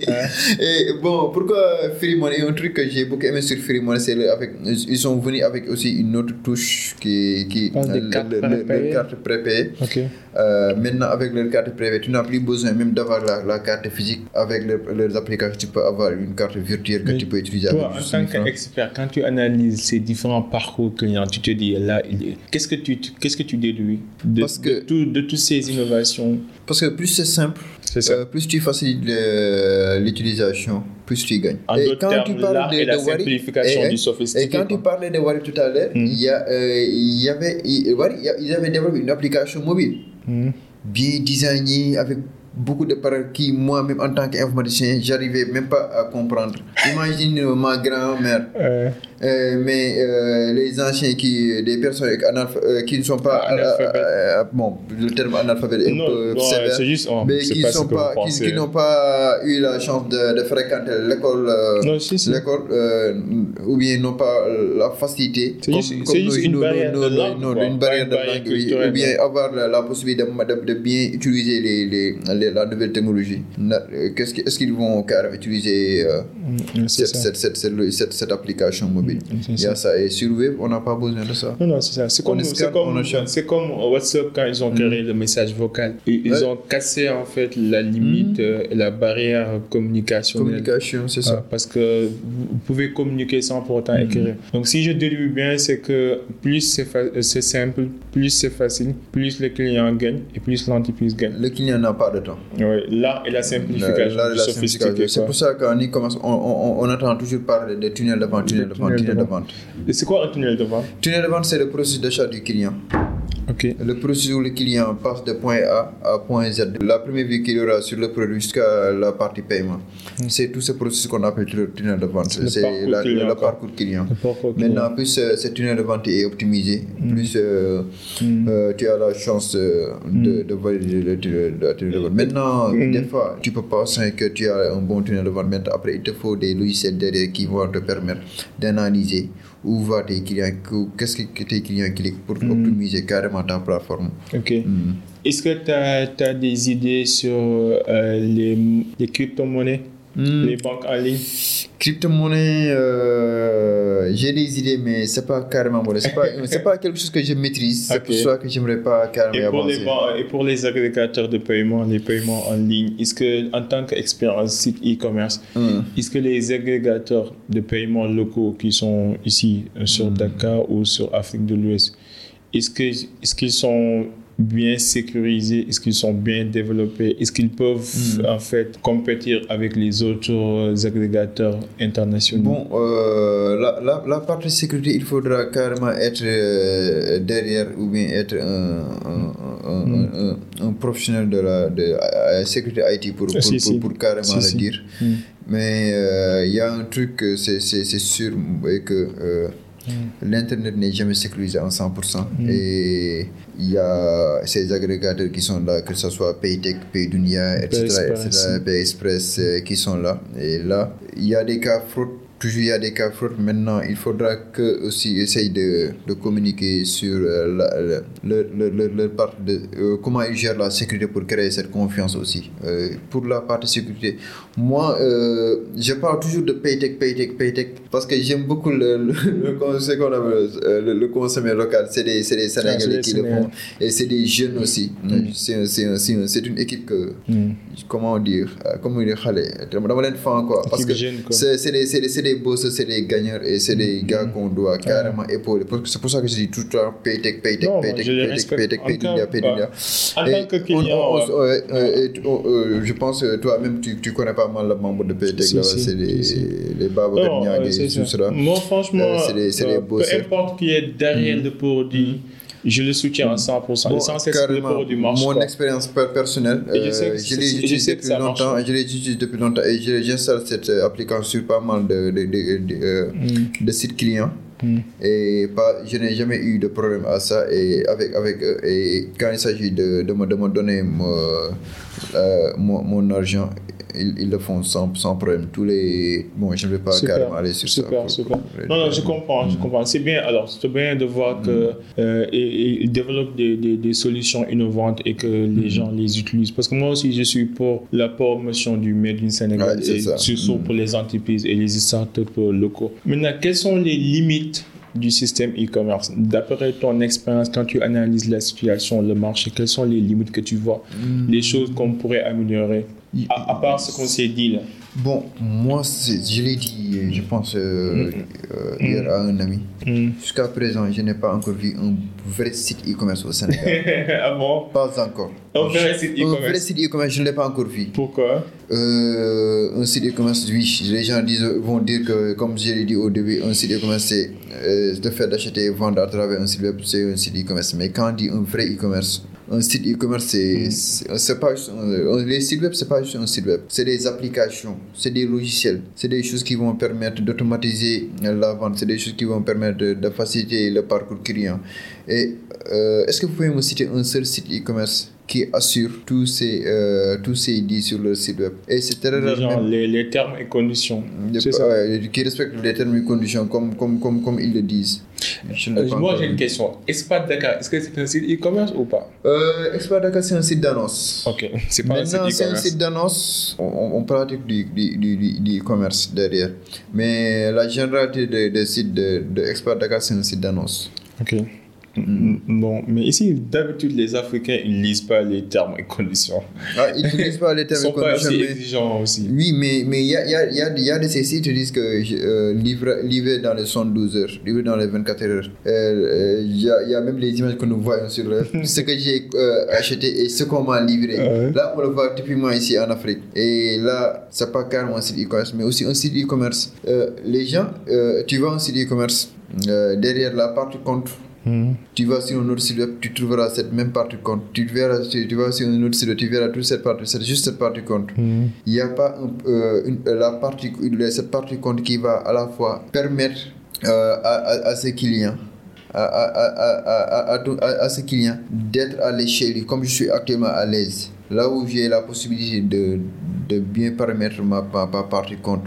Et bon, pourquoi Free Money? Un truc que j'ai beaucoup aimé sur Free Money, c'est avec, ils sont venus avec aussi une autre touche qui, qui Ah, cartes leur carte prépayée. Euh, maintenant, avec leur carte privée, tu n'as plus besoin même d'avoir la, la carte physique. Avec leurs applications, tu peux avoir une carte virtuelle que Mais tu peux utiliser Toi, avec en tant qu'expert, quand tu analyses ces différents parcours clients, tu te dis là, qu'est-ce que tu, tu- qu'est-ce que tu déduis de, Parce que- de, tout- de toutes ces innovations? Parce que plus c'est simple, ça. euh, plus tu facilites l'utilisation, plus tu gagnes. En d'autres termes, l'art et la simplification du sophistiqué, Et quand tu parlais de Wari tout à l'heure, il y, a, euh, il y avait, Wari, y a- ils avaient développé une application mobile Hmm. bien designée avec beaucoup de paroles qui, moi-même, en tant qu'informaticien, j'arrivais même pas à comprendre. Imagine ma grand-mère. Euh, mais euh, les anciens qui des personnes euh, qui ne sont pas bon le terme analphabète est un peu sévère c'est juste, mais qui que pas qui, n'ont pas eu la chance de, fréquenter l'école l'école ou bien n'ont pas la facilité juste une barrière de langue, ou bien avoir la, possibilité de, bien utiliser les, la nouvelle technologie. Qu'est-ce que- est-ce qu'ils vont utiliser Mm, c'est cette, ça. cette, cette, cette, cette, cette application mobile? Mobile. Il y a ça. Et sur web, on n'a pas besoin de ça. Non, non, c'est ça. C'est comme, WhatsApp quand ils ont créé le message vocal. Ils, ils Ouais. ont cassé en fait la limite, euh, la barrière communicationnelle. Communication, c'est Ah, ça. parce que vous pouvez communiquer sans pour autant écrire. Donc, si je déduis bien, c'est que plus c'est fa- c'est simple, plus c'est facile, plus le client gagne et plus l'entreprise gagne. Le client n'a pas de temps. Ouais, là et la Là, simplification là, simplification. C'est pour ça e-commerce, on, on, on entend toujours parler de tunnel de vente, tunnel de vente, tunnel de vente. c'est quoi un tunnel de vente Tunnel de vente, c'est le processus d'achat du client. Le processus où le client passe de point A à point Z. La première vue qu'il aura sur le produit jusqu'à la partie paiement. C'est tout ce processus qu'on appelle le tunnel de vente. C'est le parcours client. Le parcours client. Maintenant, plus euh, ce tunnel de vente est optimisé, plus euh, euh, tu as la chance euh, de, de valider le tunnel le tunnel de vente. Maintenant, des fois, tu peux penser que tu as un bon tunnel de vente. Maintenant, après, il te faut des logiciels derrière qui vont te permettre d'analyser où va tes clients, que- qu'est-ce que tes clients cliquent pour optimiser carrément ta plateforme. Ok. Est-ce que tu as, des idées sur euh, les, les crypto-monnaies, les banques en ligne Crypto-monnaie, euh, j'ai des idées, mais c'est pas carrément bon. Pas, c'est pas quelque chose que je maîtrise. C'est pour ça que j'aimerais pas carrément et pour, les, et pour les agrégateurs de paiement, les paiements en ligne, est-ce que, en tant qu'expert en site e-commerce, Hum. est-ce que les agrégateurs de paiement locaux qui sont ici euh, sur Dakar ou sur Afrique de l'Ouest, est-ce que est-ce qu'ils sont bien sécurisés, est-ce qu'ils sont bien développés, est-ce qu'ils peuvent en fait compétir avec les autres euh, agrégateurs internationaux? Bon, euh, la, la, la partie sécurité, il faudra carrément être euh, derrière ou bien être un, un, un, un- un- un professionnel de la de, sécurité IT pour, pour, Si, pour, si. pour carrément Si, le dire. Mm. Mais euh, il y a un truc, c'est sûr et que l'Internet n'est jamais sécurisé à 100%. Et il y a ces agrégateurs qui sont là, que ce soit Paytech, Paydunia, etc., PayExpress. etc., PayExpress, euh, qui sont là. Et là, il y a des cas fraude. Toujours il y a des cas fraude. Maintenant, il faudra que aussi essayer de, de communiquer sur euh, la, la- le, le, le, part de euh, comment ils gèrent la sécurité pour créer cette confiance aussi. Euh, pour la partie sécurité, moi, euh, je parle toujours de Paytech, Paytech, Paytech parce que j'aime beaucoup le, le, le, con- ce qu'on appelle, le, le consommer local. C'est des, c'est des Sénégalais qui le font et c'est des jeunes aussi. C'est un- c'est un- c'est un- c'est une équipe que, Mm. comment dire, comment dire, fan quoi. Parce que jeune, quoi. c'est des, des, c'est des boss, c'est des gagnants et c'est des gars qu'on doit carrément épauler. Parce que C'est pour ça que je dis tout le temps Paytech, Paytech, Paytech, les Paytech, respecte. Paytech, En Paydunia, tant- que client, euh, euh, je pense que toi-même tu, tu connais pas mal le membre de Paytech c'est les, Niang euh, et tout cela. Moi, franchement, Euh, euh, peu importe qui est derrière le produit, je le soutiens à 100%. Bon, L'essentiel, c'est le carrément, produit marche. Mon expérience per- personnelle, je euh, sais je c'est- l'ai utilisé depuis longtemps. Je l'ai utilisé depuis longtemps et j'installe cette euh, application sur pas mal de, de, de, de, euh, Mm. de sites clients. Et pas, je n'ai jamais eu de problème à ça. Et, avec, avec, et quand il s'agit de, de, me, de me donner mon, euh, mon, mon argent, ils, ils le font sans, sans problème. Tous les. Bon, je ne vais pas Super, carrément aller sur ça. super, pour- super. pour- Non, non, je comprends, Mm. je comprends. C'est bien, alors, c'est bien de voir que euh, et- et ils développent des, des, des solutions innovantes et que Mm. les gens les utilisent. Parce que moi aussi, je suis pour la promotion du Made in Sénégal Ouais, et ça. surtout Mm. pour les entreprises et les startups locaux. Maintenant, quelles sont les limites du système e-commerce? D'après ton expérience, quand tu analyses la situation, le marché, quelles sont les limites que tu vois? Mm. Les choses qu'on pourrait améliorer? À, à part ce qu'on s'est dit là. Bon, moi, je l'ai dit, je pense, euh, euh, hier à un ami. Mm. Jusqu'à présent, je n'ai pas encore vu un vrai site e-commerce au Sénégal. ah bon? Pas encore. Un vrai site Un vrai e-commerce site e-commerce, je ne l'ai pas encore vu. Pourquoi? Euh, un site e-commerce, oui, les gens disent, vont dire que, comme je l'ai dit au début, un site e-commerce, c'est le fait d'acheter et vendre à travers un site web, c'est un site e-commerce. Mais quand on dit un vrai e-commerce, un site e-commerce, c'est c'est pas juste un- un- les sites web, c'est pas juste un site web, c'est des applications, c'est des logiciels, c'est des choses qui vont permettre d'automatiser la vente, c'est des choses qui vont permettre de, de faciliter le parcours client. Et euh, est-ce que vous pouvez me citer un seul site e-commerce? Qui assure tous ces, euh, tous ces dits sur le site web Et c'est très rare les, les termes et conditions. de- C'est ça. qui respectent les termes et conditions comme, comme, comme, comme ils le disent. Euh, Moi, j'ai une question. Expat Dakar, est-ce que c'est un site e-commerce ou pas? Euh, Expat Dakar, c'est un site d'annonce. Ok, c'est pas un site Maintenant, c'est un e-commerce. site d'annonce. On, pratique du, du, du, du- du e-commerce derrière. Mais la généralité des des sites de, de Expat Dakar, c'est un site d'annonce. Ok. Bon, mais ici, d'habitude, les Africains, ils lisent pas les termes et conditions. Ah, ils n'utilisent pas les Ils termes sont et pas conditions, aussi mais- exigeants aussi. Oui, mais mais il y a, il y, a, il y, a, il y a de ces sites qui disent que euh, livré, livré dans les 72 heures, livré dans les 24 heures. Euh, euh, Il y, a, il y a même les images que nous voyons sur le, ce que j'ai euh, acheté et ce qu'on m'a livré. Ouais. Là, on le voit typiquement ici en Afrique. Et là, c'est pas carrément un site e-commerce, mais aussi un site e-commerce. Euh, les gens, euh, tu vois un site e-commerce, euh, derrière la partie compte, Mhm. tu vas sur un autre site web, tu trouveras cette même partie compte. Tu, verras, tu, tu vas sur un autre site web, tu verras toute cette partie, c'est juste cette partie compte. Mhm. Il n'y a pas euh, une- la partie, cette partie compte qui va à la fois permettre euh, à, à, à ses clients, à, à, à, ses clients d'être à l'échelle, comme je suis actuellement à l'aise. Là où j'ai la possibilité de, de bien paramétrer ma, ma, ma partie compte,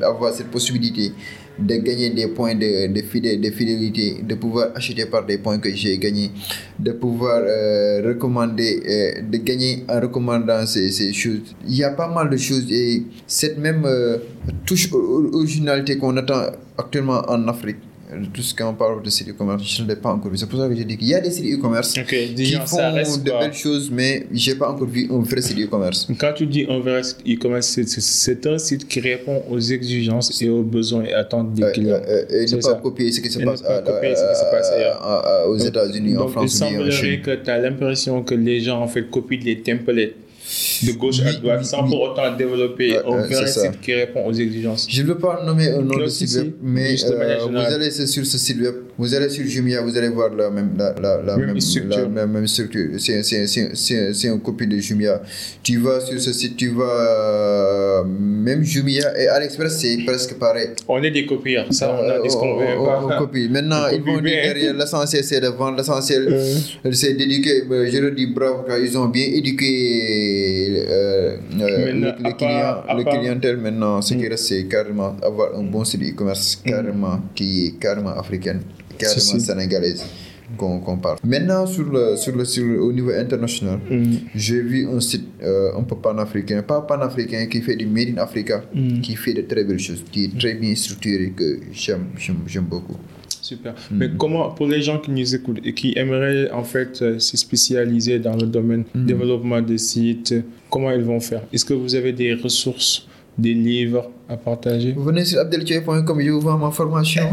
d'avoir cette possibilité de gagner des points de, de, fidé- de fidélité, de pouvoir acheter par des points que j'ai gagnés, de pouvoir euh, recommander, euh, de gagner en recommandant ces, ces choses. Il y a pas mal de choses et cette même euh, touche originalité qu'on attend actuellement en Afrique, tout ce qu'on parle de sites e-commerce, je ne l'ai pas encore vu. C'est pour ça que je dis qu'il y a des sites e-commerce qui font de quoi? belles choses, mais j'ai pas encore vu un vrai site e-commerce. Quand tu dis un vrai site e-commerce, c'est- un site qui répond aux exigences et aux besoins et attentes des clients. et ne pas copier ce qui se passe, aux États-Unis, en il France en semblerait que tu as l'impression que les gens en fait copient les templates de gauche à droite sans pour autant développer un vrai ça. site qui répond aux exigences. Je ne veux pas nommer un nom de si, site si. web, mais euh, vous allez sur ce site web, vous allez sur Jumia, vous allez voir la même, la, la, la Même même, structure. la même, même structure. C'est une copie de Jumia. Tu vas sur ce site, tu vas. euh, même Jumia et AliExpress, c'est presque pareil. On est des copieurs, ça on a Euh, dit ce qu'on on- veut on- copie. Maintenant, On ils vont dire derrière, l'essentiel c'est de vendre, l'essentiel Euh. c'est d'éduquer. Je leur dis bravo, car ils ont bien éduqué euh, le, le client, le clientèle. Maintenant, ce qui reste, c'est carrément avoir un bon site e-commerce, carrément, qui est carrément africaine, carrément sénégalaise. Qu'on qu'on parle. Maintenant, sur le, sur le, sur le- au niveau international, Mm. j'ai vu un site euh, un peu panafricain, pas panafricain, qui fait du Made in Africa, Mm. qui fait de très belles choses, qui est très bien structuré, que j'aime beaucoup. Super. Mais comment, pour les gens qui nous écoutent et qui aimeraient en fait euh, se spécialiser dans le domaine développement des sites, comment ils vont faire? Est-ce que vous avez des ressources, des livres à partager Vous venez sur abdelchoy.com, je vous vends ma formation.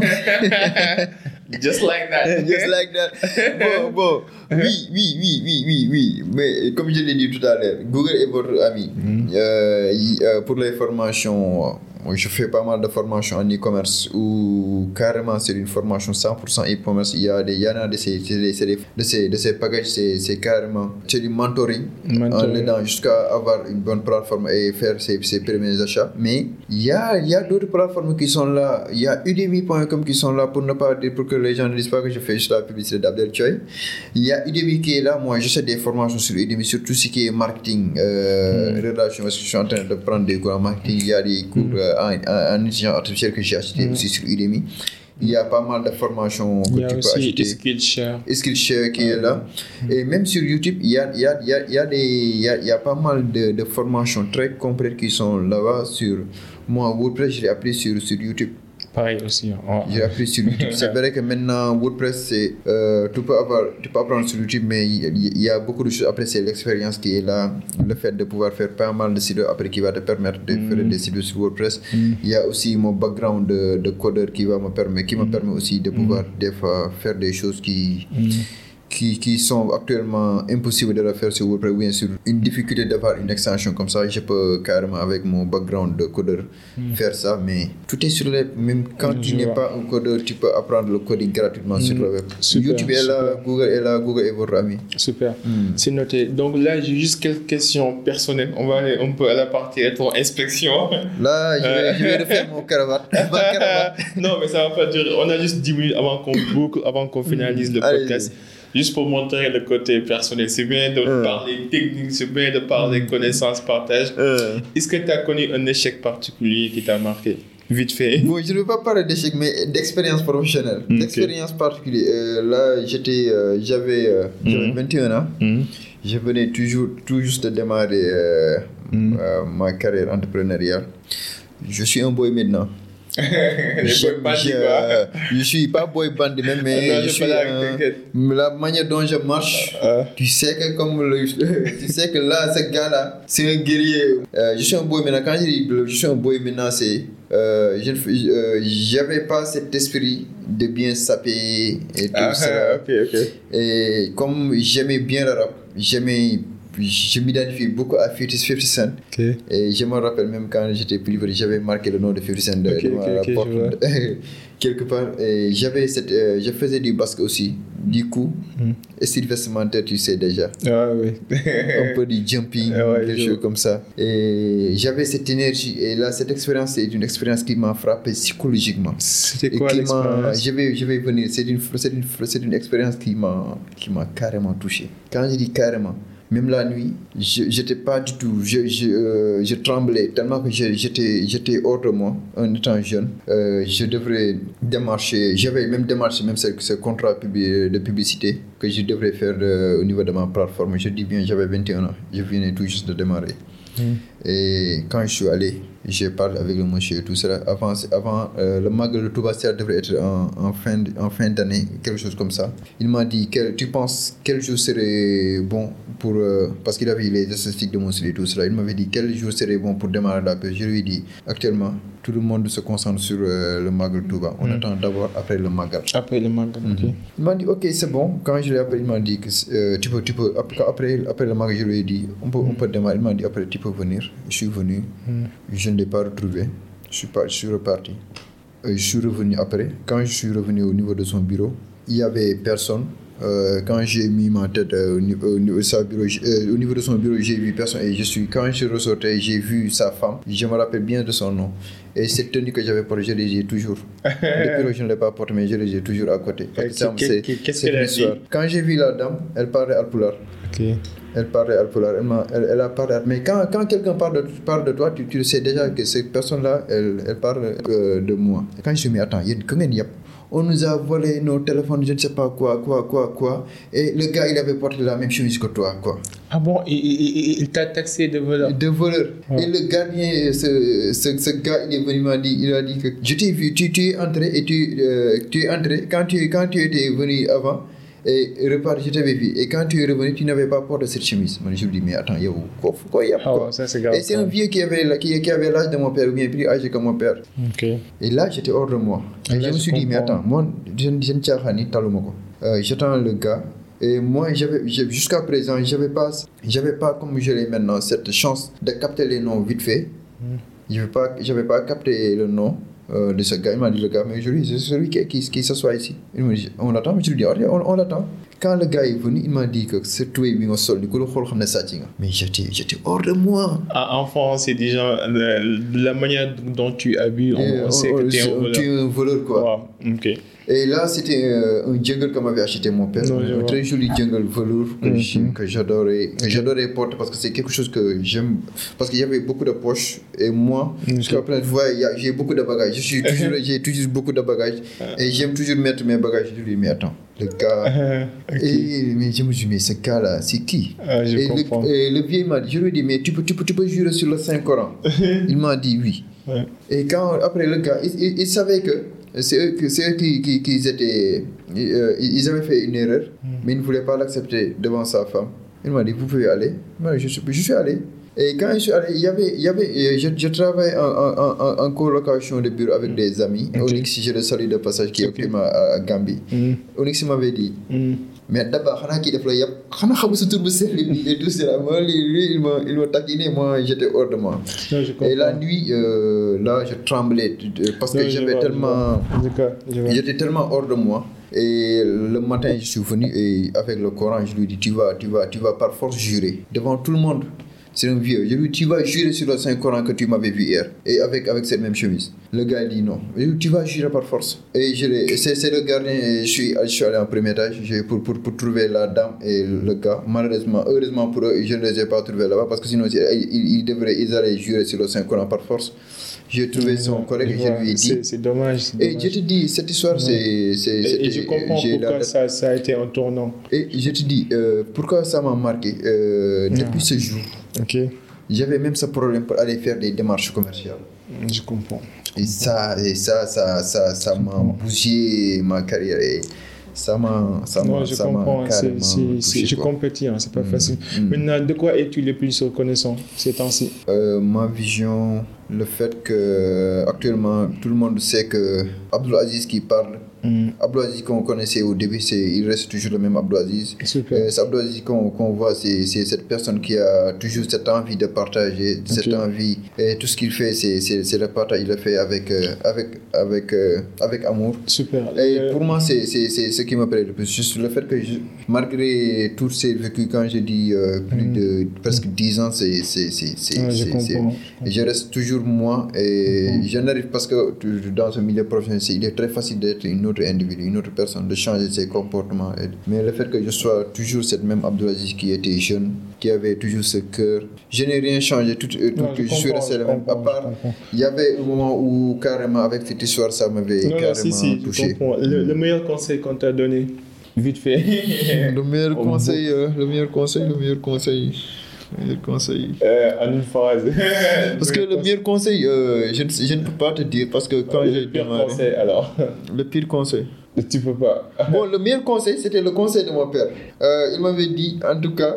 Just like that. Just like that. Bon, bon. Oui, oui, oui, oui, oui, oui. Mais comme je l'ai dit tout à l'heure, Google est votre ami. Euh, il- euh, pour les formations, euh, je fais pas mal de formations en e-commerce où carrément c'est une formation 100% e-commerce. Il y a des, il y en a de ces, c'est des- de ces, de ces packages, c'est carrément, c'est du mentoring. Mentoring. En jusqu'à avoir une bonne plateforme et faire ses, ses premiers achats. Mais il y a, il y a d'autres plateformes qui sont là. Il y a udemy.com qui sont là pour ne pas dire, pour que les gens ne disent pas que je fais juste la publicité d'Abdel Choi. Il y a Udemy qui est là. Moi, je sais des formations sur Udemy, sur tout ce qui est marketing, euh, relations, parce que je suis en train de prendre des cours en marketing. Il y a des cours euh, en, en intelligence artificielle que j'ai acheté aussi sur Udemy. Il y a pas mal de formations que Il y a tu peux acheter. Skillshare. Skillshare qui est là. Et même sur YouTube, il y a, il y a, il y a, il y a, des, il y a, il y a pas mal de, de formations très complètes qui sont là-bas sur... Moi, WordPress, je l'ai appris sur, sur YouTube. Pareil aussi. hein. J'ai appris sur YouTube. C'est vrai que maintenant, WordPress, c'est, euh, tu, peux avoir, tu peux apprendre sur YouTube, mais il, y a beaucoup de choses. Après, c'est l'expérience qui est là. Le fait de pouvoir faire pas mal de sites après qui va te permettre de faire des sites sur WordPress. Il y a aussi mon background de, de codeur qui, va me permettre, qui me permet aussi de pouvoir des fois faire des choses qui qui, qui sont actuellement impossibles de le faire sur WordPress ou bien sur une difficulté d'avoir une extension comme ça. Je peux carrément avec mon background de codeur faire ça, mais tout est sur le web. Même quand tu n'es pas un codeur, tu peux apprendre le coding gratuitement sur le web. Super, YouTube est là, Google est là, Google est votre ami. Super. C'est noté. Donc là, j'ai juste quelques questions personnelles. On va aller un peu à la partie rétro-inspection. Là, je vais, je vais refaire mon cravate. non, mais ça va pas durer. On a juste 10 minutes avant qu'on boucle, avant qu'on finalise le podcast. Juste pour montrer le côté personnel. C'est bien de Mm. parler technique, c'est bien de parler connaissances, partage. Euh, Est-ce que tu as connu un échec particulier qui t'a marqué? Vite fait. Bon, je ne veux pas parler d'échec, mais d'expérience professionnelle, d'expérience particulière. Euh, là, j'étais, euh, j'avais, euh, j'avais Mhm. 21 ans. Mhm. Je venais toujours, tout juste de démarrer euh, euh, ma carrière entrepreneuriale. Je suis un boy maintenant. Je- boy bandits, je, quoi. je suis pas boy bandit même, mais Non, je suis la- manière dont je marche. Ah. Tu sais que comme le, tu sais que là, ce gars-là, c'est un guerrier. Euh, je suis un boy maintenant. Quand je dis je suis un boy maintenant, c'est euh, je ne fais- euh, pas cet esprit de bien saper et tout Ah, ça. Et comme j'aimais bien le rap, j'aimais, je m'identifie beaucoup à 50 50 Cent. Et je me rappelle même quand j'étais plus petit, j'avais marqué le nom de 50 Cent de- Ok, devant ok, la ok, je porte vois. quelque part. Et j'avais cette, euh, je faisais du basket aussi. Du coup, Hmm. style vestimentaire, tu sais déjà. Ah oui. Un peu du jumping, Ah ouais, quelque je chose vois. comme ça. Et j'avais cette énergie. Et là, cette expérience, c'est une expérience qui m'a frappé psychologiquement. C'était Et quoi l'expérience? je vais, je vais venir. C'est une, c'est une, c'est une expérience qui m'a, qui m'a carrément touché. Quand je dis carrément, même la nuit, j'étais pas du tout, je, je, euh, je tremblais tellement que j'étais, hors de moi en étant jeune. Euh, je devrais démarcher, j'avais même démarché même ce, contrat de publicité que je devrais faire euh, au niveau de ma plateforme. Je dis bien, j'avais 21 ans, je venais tout juste de démarrer. Et quand je suis allé, j'ai parlé avec le monsieur et tout cela. Avant, avant euh, le mag de Touba Serre devrait être en, en fin, en fin d'année, quelque chose comme ça. Il m'a dit quel, Tu penses quel jour serait bon pour. euh, parce qu'il avait les statistiques de mon et tout cela. Il m'avait dit quel jour serait bon pour démarrer la pêche? Je lui ai dit actuellement, tout le monde se concentre sur euh, le mag de Touba. On attend d'abord après le magal. Après le manga, ok. Il m'a dit, ok, c'est bon. Quand je l'ai appelé, il m'a dit que euh, tu peux, tu peux, après, après, le magasin, je lui ai dit, on peut, on peut démarrer. Il m'a dit, après, tu peux venir. Je suis venu. Je ne l'ai pas retrouvé. Je suis, pas, je suis reparti. Euh, je suis revenu après. Quand je suis revenu au niveau de son bureau, il y avait personne. Euh, quand j'ai mis ma tête euh, au, ni- au niveau bureau, au niveau de son bureau, j'ai vu personne. Et je suis, quand je suis ressorti, j'ai vu sa femme. Je me rappelle bien de son nom. Et cette tenue que j'avais portée, je les ai toujours. Depuis que je ne l'ai pas portée, mais je les ai toujours à côté. Qu'est-ce qu'elle a dit Quand j'ai vu la dame, elle parlait alpulaar. Ok. Elle parlait alpulaar. Elle, elle, elle a parlé. Mais quand, quand quelqu'un parle de, parle de toi, tu, sais déjà que cette personne-là, elle, elle parle euh, de moi. Et quand je me suis dit, attends, il y a que ngeen yàpp on nous a volé nos téléphones, je ne sais pas quoi, quoi, quoi, quoi. Et le gars, il avait porté la même chemise que toi, quoi. Ah bon, il, il- il- il t'a taxé de voleur De voleur. Ouais. Et le gardien, ce, ce, ce gars, il est venu, m'a dit, il a dit que je t'ai vu, tu, tu es entré et tu, euh, tu es entré. Quand tu, quand tu étais venu avant, et reparti, je t'avais vu. Et quand tu es revenu, tu n'avais pas porté cette chemise. Moi, je lui dis, mais attends, yo, quoi, quoi, y a Ah quoi? ouais, ça grave. Et c'est un vieux qui avait, qui, qui avait l'âge de mon père, ou bien plus âgé que mon père. Ok. Et là, j'étais hors de moi. Et Et là, je me suis dit, mais attends, moi, je ne ni taluma ko. Euh, J'attends le gars. Et moi, jusqu'à présent, j'avais pas, j'avais pas, comme je l'ai maintenant, cette chance de capter les noms vite fait. Je n'avais pas, pas capté le nom euh, de ce gars. Il m'a dit, le gars, mais je lui c'est celui qui, qui, qui s'assoit ici. Il me dit, on l'attend. Je lui dis, on, on l'attend. Quand le gars est venu, il m'a dit que c'est toi qui m'as sol. Du coup, le. Mais j'étais, hors de moi. Ah, enfant, c'est déjà la, la manière dont tu habilles, on, on sait que tu es un voleur. tu es un voleur, quoi. Ok. Et là, c'était euh, un jungle que m'avait acheté mon père. Non, un très joli jungle velours que Mhm. que j'adorais j'adorais porter parce que c'est quelque chose que j'aime. Parce qu'il y avait beaucoup de poches. Et moi, Mhm. jusqu'à présent, tu vois, j'ai beaucoup de bagages. Je suis toujours, j'ai toujours beaucoup de bagages. Et j'aime toujours mettre mes bagages. Je lui dis, mais attends, le gars. Ah. Et mais je me dis, mais ce gars-là, c'est qui? Ah, je et, comprends. le, et le vieux m'a dit, je lui ai dit, mais tu peux, tu peux, tu peux jurer sur le Saint-Coran Il m'a dit oui. Ouais. Et quand, après le gars, il, il, il savait que c'est eux, c'est eux qui, qui, qui étaient. euh, ils avaient fait une erreur, mais ils ne voulaient pas l'accepter devant sa femme. Il m'a dit Vous pouvez aller. Moi, je, suis, je suis allé. Et quand je suis allé, il y avait. Il y avait euh, je, je travaille en, en, en, en colocation de bureau avec des amis. Ok. Onyx, je le salue de passage, qui est au climat à, Gambie. Mm. Onyx m'avait dit. Mais d'abord, xanaa kii daf la yàpp xanaa xamul sa tur bu sell bi et tout cela moi lui, lui, il m'a il m'a taquiné moi j'étais hors de moi. Non, je comprends. et la nuit euh, là je tremblais euh, parce que Non, j'avais tellement j'étais tellement hors de moi. Et le matin je suis venu et avec le Coran je lui dis tu vas tu vas tu vas par force jurer devant tout le monde C'est un vieux. Je lui dis, tu vas jurer sur le Saint-Coran que tu m'avais vu hier. Et avec, avec cette même chemise. Le gars il dit non. Je lui dis, tu vas jurer par force. Et c'est le gardien. Je suis, je suis allé en premier étage pour, pour, pour trouver la dame et le gars. Malheureusement, heureusement pour eux, je ne les ai pas trouvés là-bas parce que sinon, ils, ils, ils devraient, ils allaient jurer sur le Saint-Coran par force. J'ai trouvé son collègue et je lui ai dit. C'est dommage. Et je te dis, cette histoire, c'est. c'est- Et, et je comprends la pourquoi ça, ça a été un tournant. Et je te dis, euh, pourquoi ça m'a marqué euh, Depuis ce jour, Ok, j'avais même ce problème pour aller faire des démarches commerciales. je comprends. Et ça, et ça, ça, ça, ça m'a bougé ma carrière. Et ça m'a, ça m'a, je comprends. c'est- carrément c'est- compatis, hein, c'est pas Mm, facile. mm. Maintenant, de quoi es-tu le plus reconnaissant ces temps-ci? Euh, ma vision, le fait que actuellement tout le monde sait que Abdul Aziz qui parle, Mm, Abdul Aziz qu'on connaissait au début, c'est, il reste toujours le même Abdul Aziz. Super. Euh, c'est Abdul Aziz qu'on, qu'on voit, c'est, c'est cette personne qui a toujours cette envie de partager, cette envie. Et tout ce qu'il fait, c'est, c'est, c'est le partage. Il le fait avec, euh, avec, avec, euh, avec amour. Super. Et pour moi, c'est, c'est, c'est ce qui me plaît le plus. Juste le fait que, je- malgré tous ces vécus, quand je dis euh, plus de presque 10 ans, c'est, c'est, c'est, c'est, ouais, je je reste toujours moi et je n'arrive parce que dans ce milieu professionnel, c'est- il est très facile d'être une autre individu, une autre personne, de changer ses comportements. Et- Mais le fait que je sois toujours cette même Abdelaziz qui était jeune, qui avait toujours ce cœur, je n'ai rien changé, tout, euh, tout- Non, je, suis comprends, resté je le même. À part, il y avait un moment où carrément avec cette histoire, ça m'avait Non, non, carrément si, si, je touché. Le, le meilleur conseil qu'on t'a donné, vite fait. Le meilleur conseil, euh, le meilleur conseil, le meilleur conseil, le meilleur conseil. Euh, en une phrase. Parce que le meilleur conseil, euh, je, ne, je ne peux pas te dire parce que quand j'ai Le pire démarré, conseil, alors. le pire conseil. tu peux pas. Bon, le meilleur conseil, c'était le conseil de mon père. Euh, il m'avait dit, en tout cas,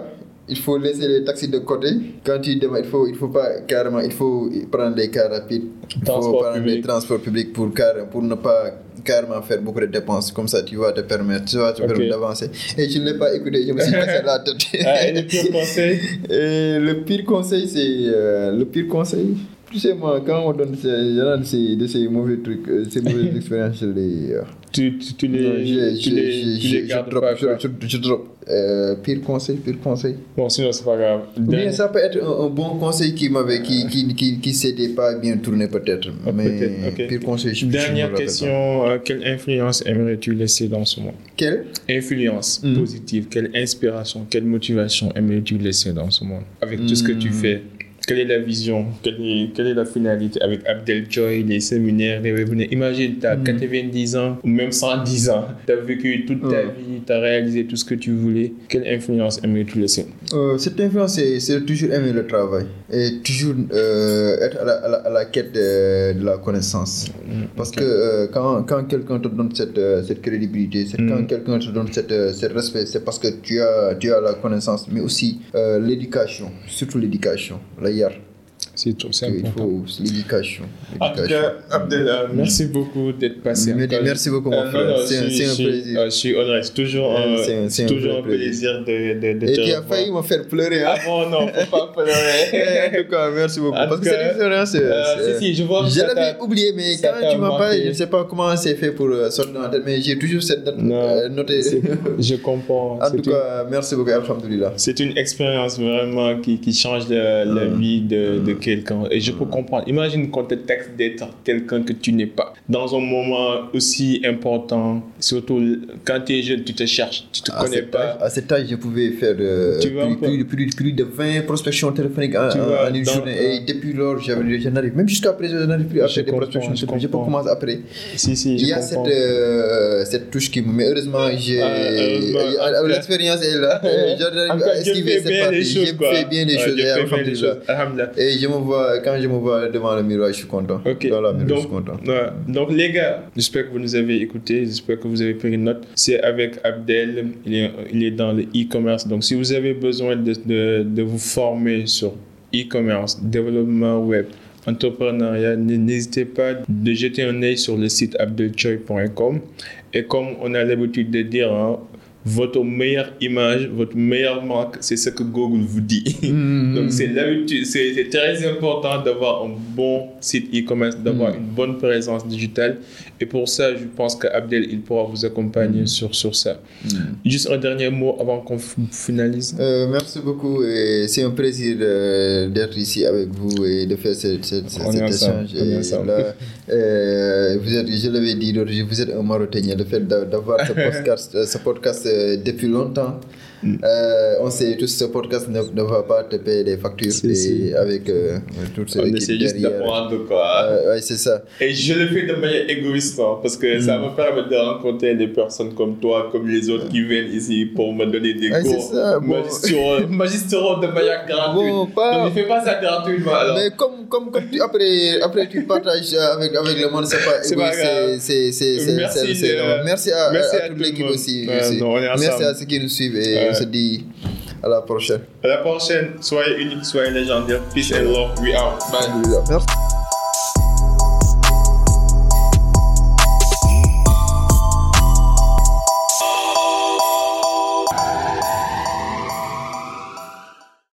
il faut laisser les taxis de côté. Quand tu démarres, il faut, il faut pas carrément, il faut prendre les cars rapides. Il faut prendre public. les transports publics pour, pour ne pas carrément faire beaucoup de dépenses. Comme ça, tu vas te permettre, tu vas te permettre d'avancer. Et je ne l'ai pas écouté, je me suis cassé la tête. Ah, et le pire conseil? Et le pire conseil, c'est. euh, le pire conseil? Tu sais, moi, quand on donne ces, de ces, de ces mauvais trucs, euh, ces mauvaises expériences, je les. euh, tu, tu, tu non, les, je- tu je- les, je- tu les je gardes drop, pas. je- quoi. je- je drop. Euh, pire conseil, pire conseil. Bon, sinon, c'est pas grave. Bien ça peut être un, un bon conseil qui m'avait, qui, qui, qui, qui s'était pas bien tourné peut-être. Ah, mais pire conseil, je Dernière question, euh, quelle influence aimerais-tu laisser dans ce monde? Pas. Quel Influence Mm. positive, quelle inspiration, quelle motivation aimerais-tu laisser dans ce monde? Avec tout ce que tu Mm. fais, quelle est la vision? Quelle est, quelle est la finalité avec Abdel Joy, les séminaires, les webinaires Imagine, tu as Mm. 90 ans ou même 110 ans, tu as vécu toute ta Mm. vie, tu as réalisé tout ce que tu voulais. Quelle influence aimerais-tu laisser? Euh, cette influence, c'est toujours aimer le travail et toujours euh, être à la, à la, à la quête de, de la connaissance. Parce que euh, quand, quand quelqu'un te donne cette, euh, cette crédibilité, c'est Mm. quand quelqu'un te donne cette, euh, ce respect, c'est parce que tu as, tu as la connaissance, mais aussi l'éducation, surtout l'éducation, la карьер. C'est tout, c'est Il important. faut l'éducation. En tout l'éducation. cas, Abdel, euh, merci beaucoup d'être passé. Mais- encore. merci beaucoup, mon Euh, frère. non, C'est un- plaisir. euh, Je suis honoré. C'est toujours, Euh, un- toujours un plaisir de, de, de Et te tu as failli me faire pleurer. Ah Hein? bon, non, faut pas pleurer. en tout cas, merci beaucoup. En Parce que cas, cette expérience, Euh, si, si, je vois que Je ça l'avais oublié, mais quand tu m'as parlé, je ne sais pas comment c'est fait pour euh, sortir dans la tête, mais j'ai toujours cette note Non, euh, notée. Je comprends. En tout cas, merci beaucoup, Alhamdulillah. C'est une expérience vraiment qui, qui change la, la vie de, de quelqu'un. Et je peux comprendre. Imagine qu'on te texte d'être quelqu'un que tu n'es pas. Dans un moment aussi important, surtout quand tu es jeune, tu te cherches, tu te À connais pas. âge, à cet âge, je pouvais faire euh, Tu plus, peu? plus, plus, plus de 20 prospections téléphoniques en, Tu en- une journée. euh, Et depuis lors, j'avais- je n'arrive même jusqu'à présent, je n'arrive plus à faire des prospections je téléphoniques. Je peux commencer après. Si, si, Il y a cette, euh, cette touche qui me met. Heureusement, j'ai. Ah, L'expérience est là. J'arrive à esquiver cette partie. choses, J'ai fait bien les choses. Et je me vois, quand je me vois devant le miroir, je suis content. Ok. Dans la miroir, je Donc, suis content. ouais. Donc, les gars, j'espère que vous nous avez écoutés. J'espère que vous avez pris une note. C'est avec Abdel. Il est, il est dans le e-commerce. Donc, si vous avez besoin de, de, de vous former sur e-commerce, développement web, entrepreneuriat, n'hésitez pas de jeter un œil sur le site abdelchoy.com. Et comme on a l'habitude de dire, hein, votre meilleure image, votre meilleure marque, c'est ce que Google vous dit. Donc c'est l'habitude, c'est c'est très important d'avoir un bon site e-commerce, d'avoir Mm. une bonne présence digitale Et pour ça, je pense qu'Abdel, il pourra vous accompagner sur, sur ça. Juste un dernier mot avant qu'on finalise. Euh, merci beaucoup c'est un plaisir euh, d'être ici avec vous et de faire cette, cette, On est cet ensemble, échange. Et là, euh, vous êtes, je l'avais dit vous êtes un Marocain. Le fait d'a- d'avoir ce podcast, euh, ce podcast depuis longtemps, Mm. euh, on sait tous ce podcast ne, ne va pas te payer des factures Si, et si. avec euh, toute cette On essaie juste derrière. d'apprendre quoi. Euh, ouais, c'est ça. Et je le fais de manière égoïste, hein, parce que ça me permet de rencontrer des personnes comme toi, comme les autres qui viennent ici pour me donner des Ouais, cours ça, bon. magistraux, magistraux de manière gratuite. Bon, pas- Donc, ne fais pas ça gratuitement alors. Mais comme, comme, comme tu, après, après tu partages avec, avec le monde, c'est pas C'est pas égoïste, c'est- c'est- c'est- Merci c'est- c'est de- normal. Merci à, merci à, à toute tout le l'équipe monde. aussi. Ouais, aussi. non, on est Merci ensemble. à ceux qui nous suivent et. On se dit à la prochaine. À la prochaine, soyez unique, soyez légendaire. Peace and love, we out. Bye. Merci.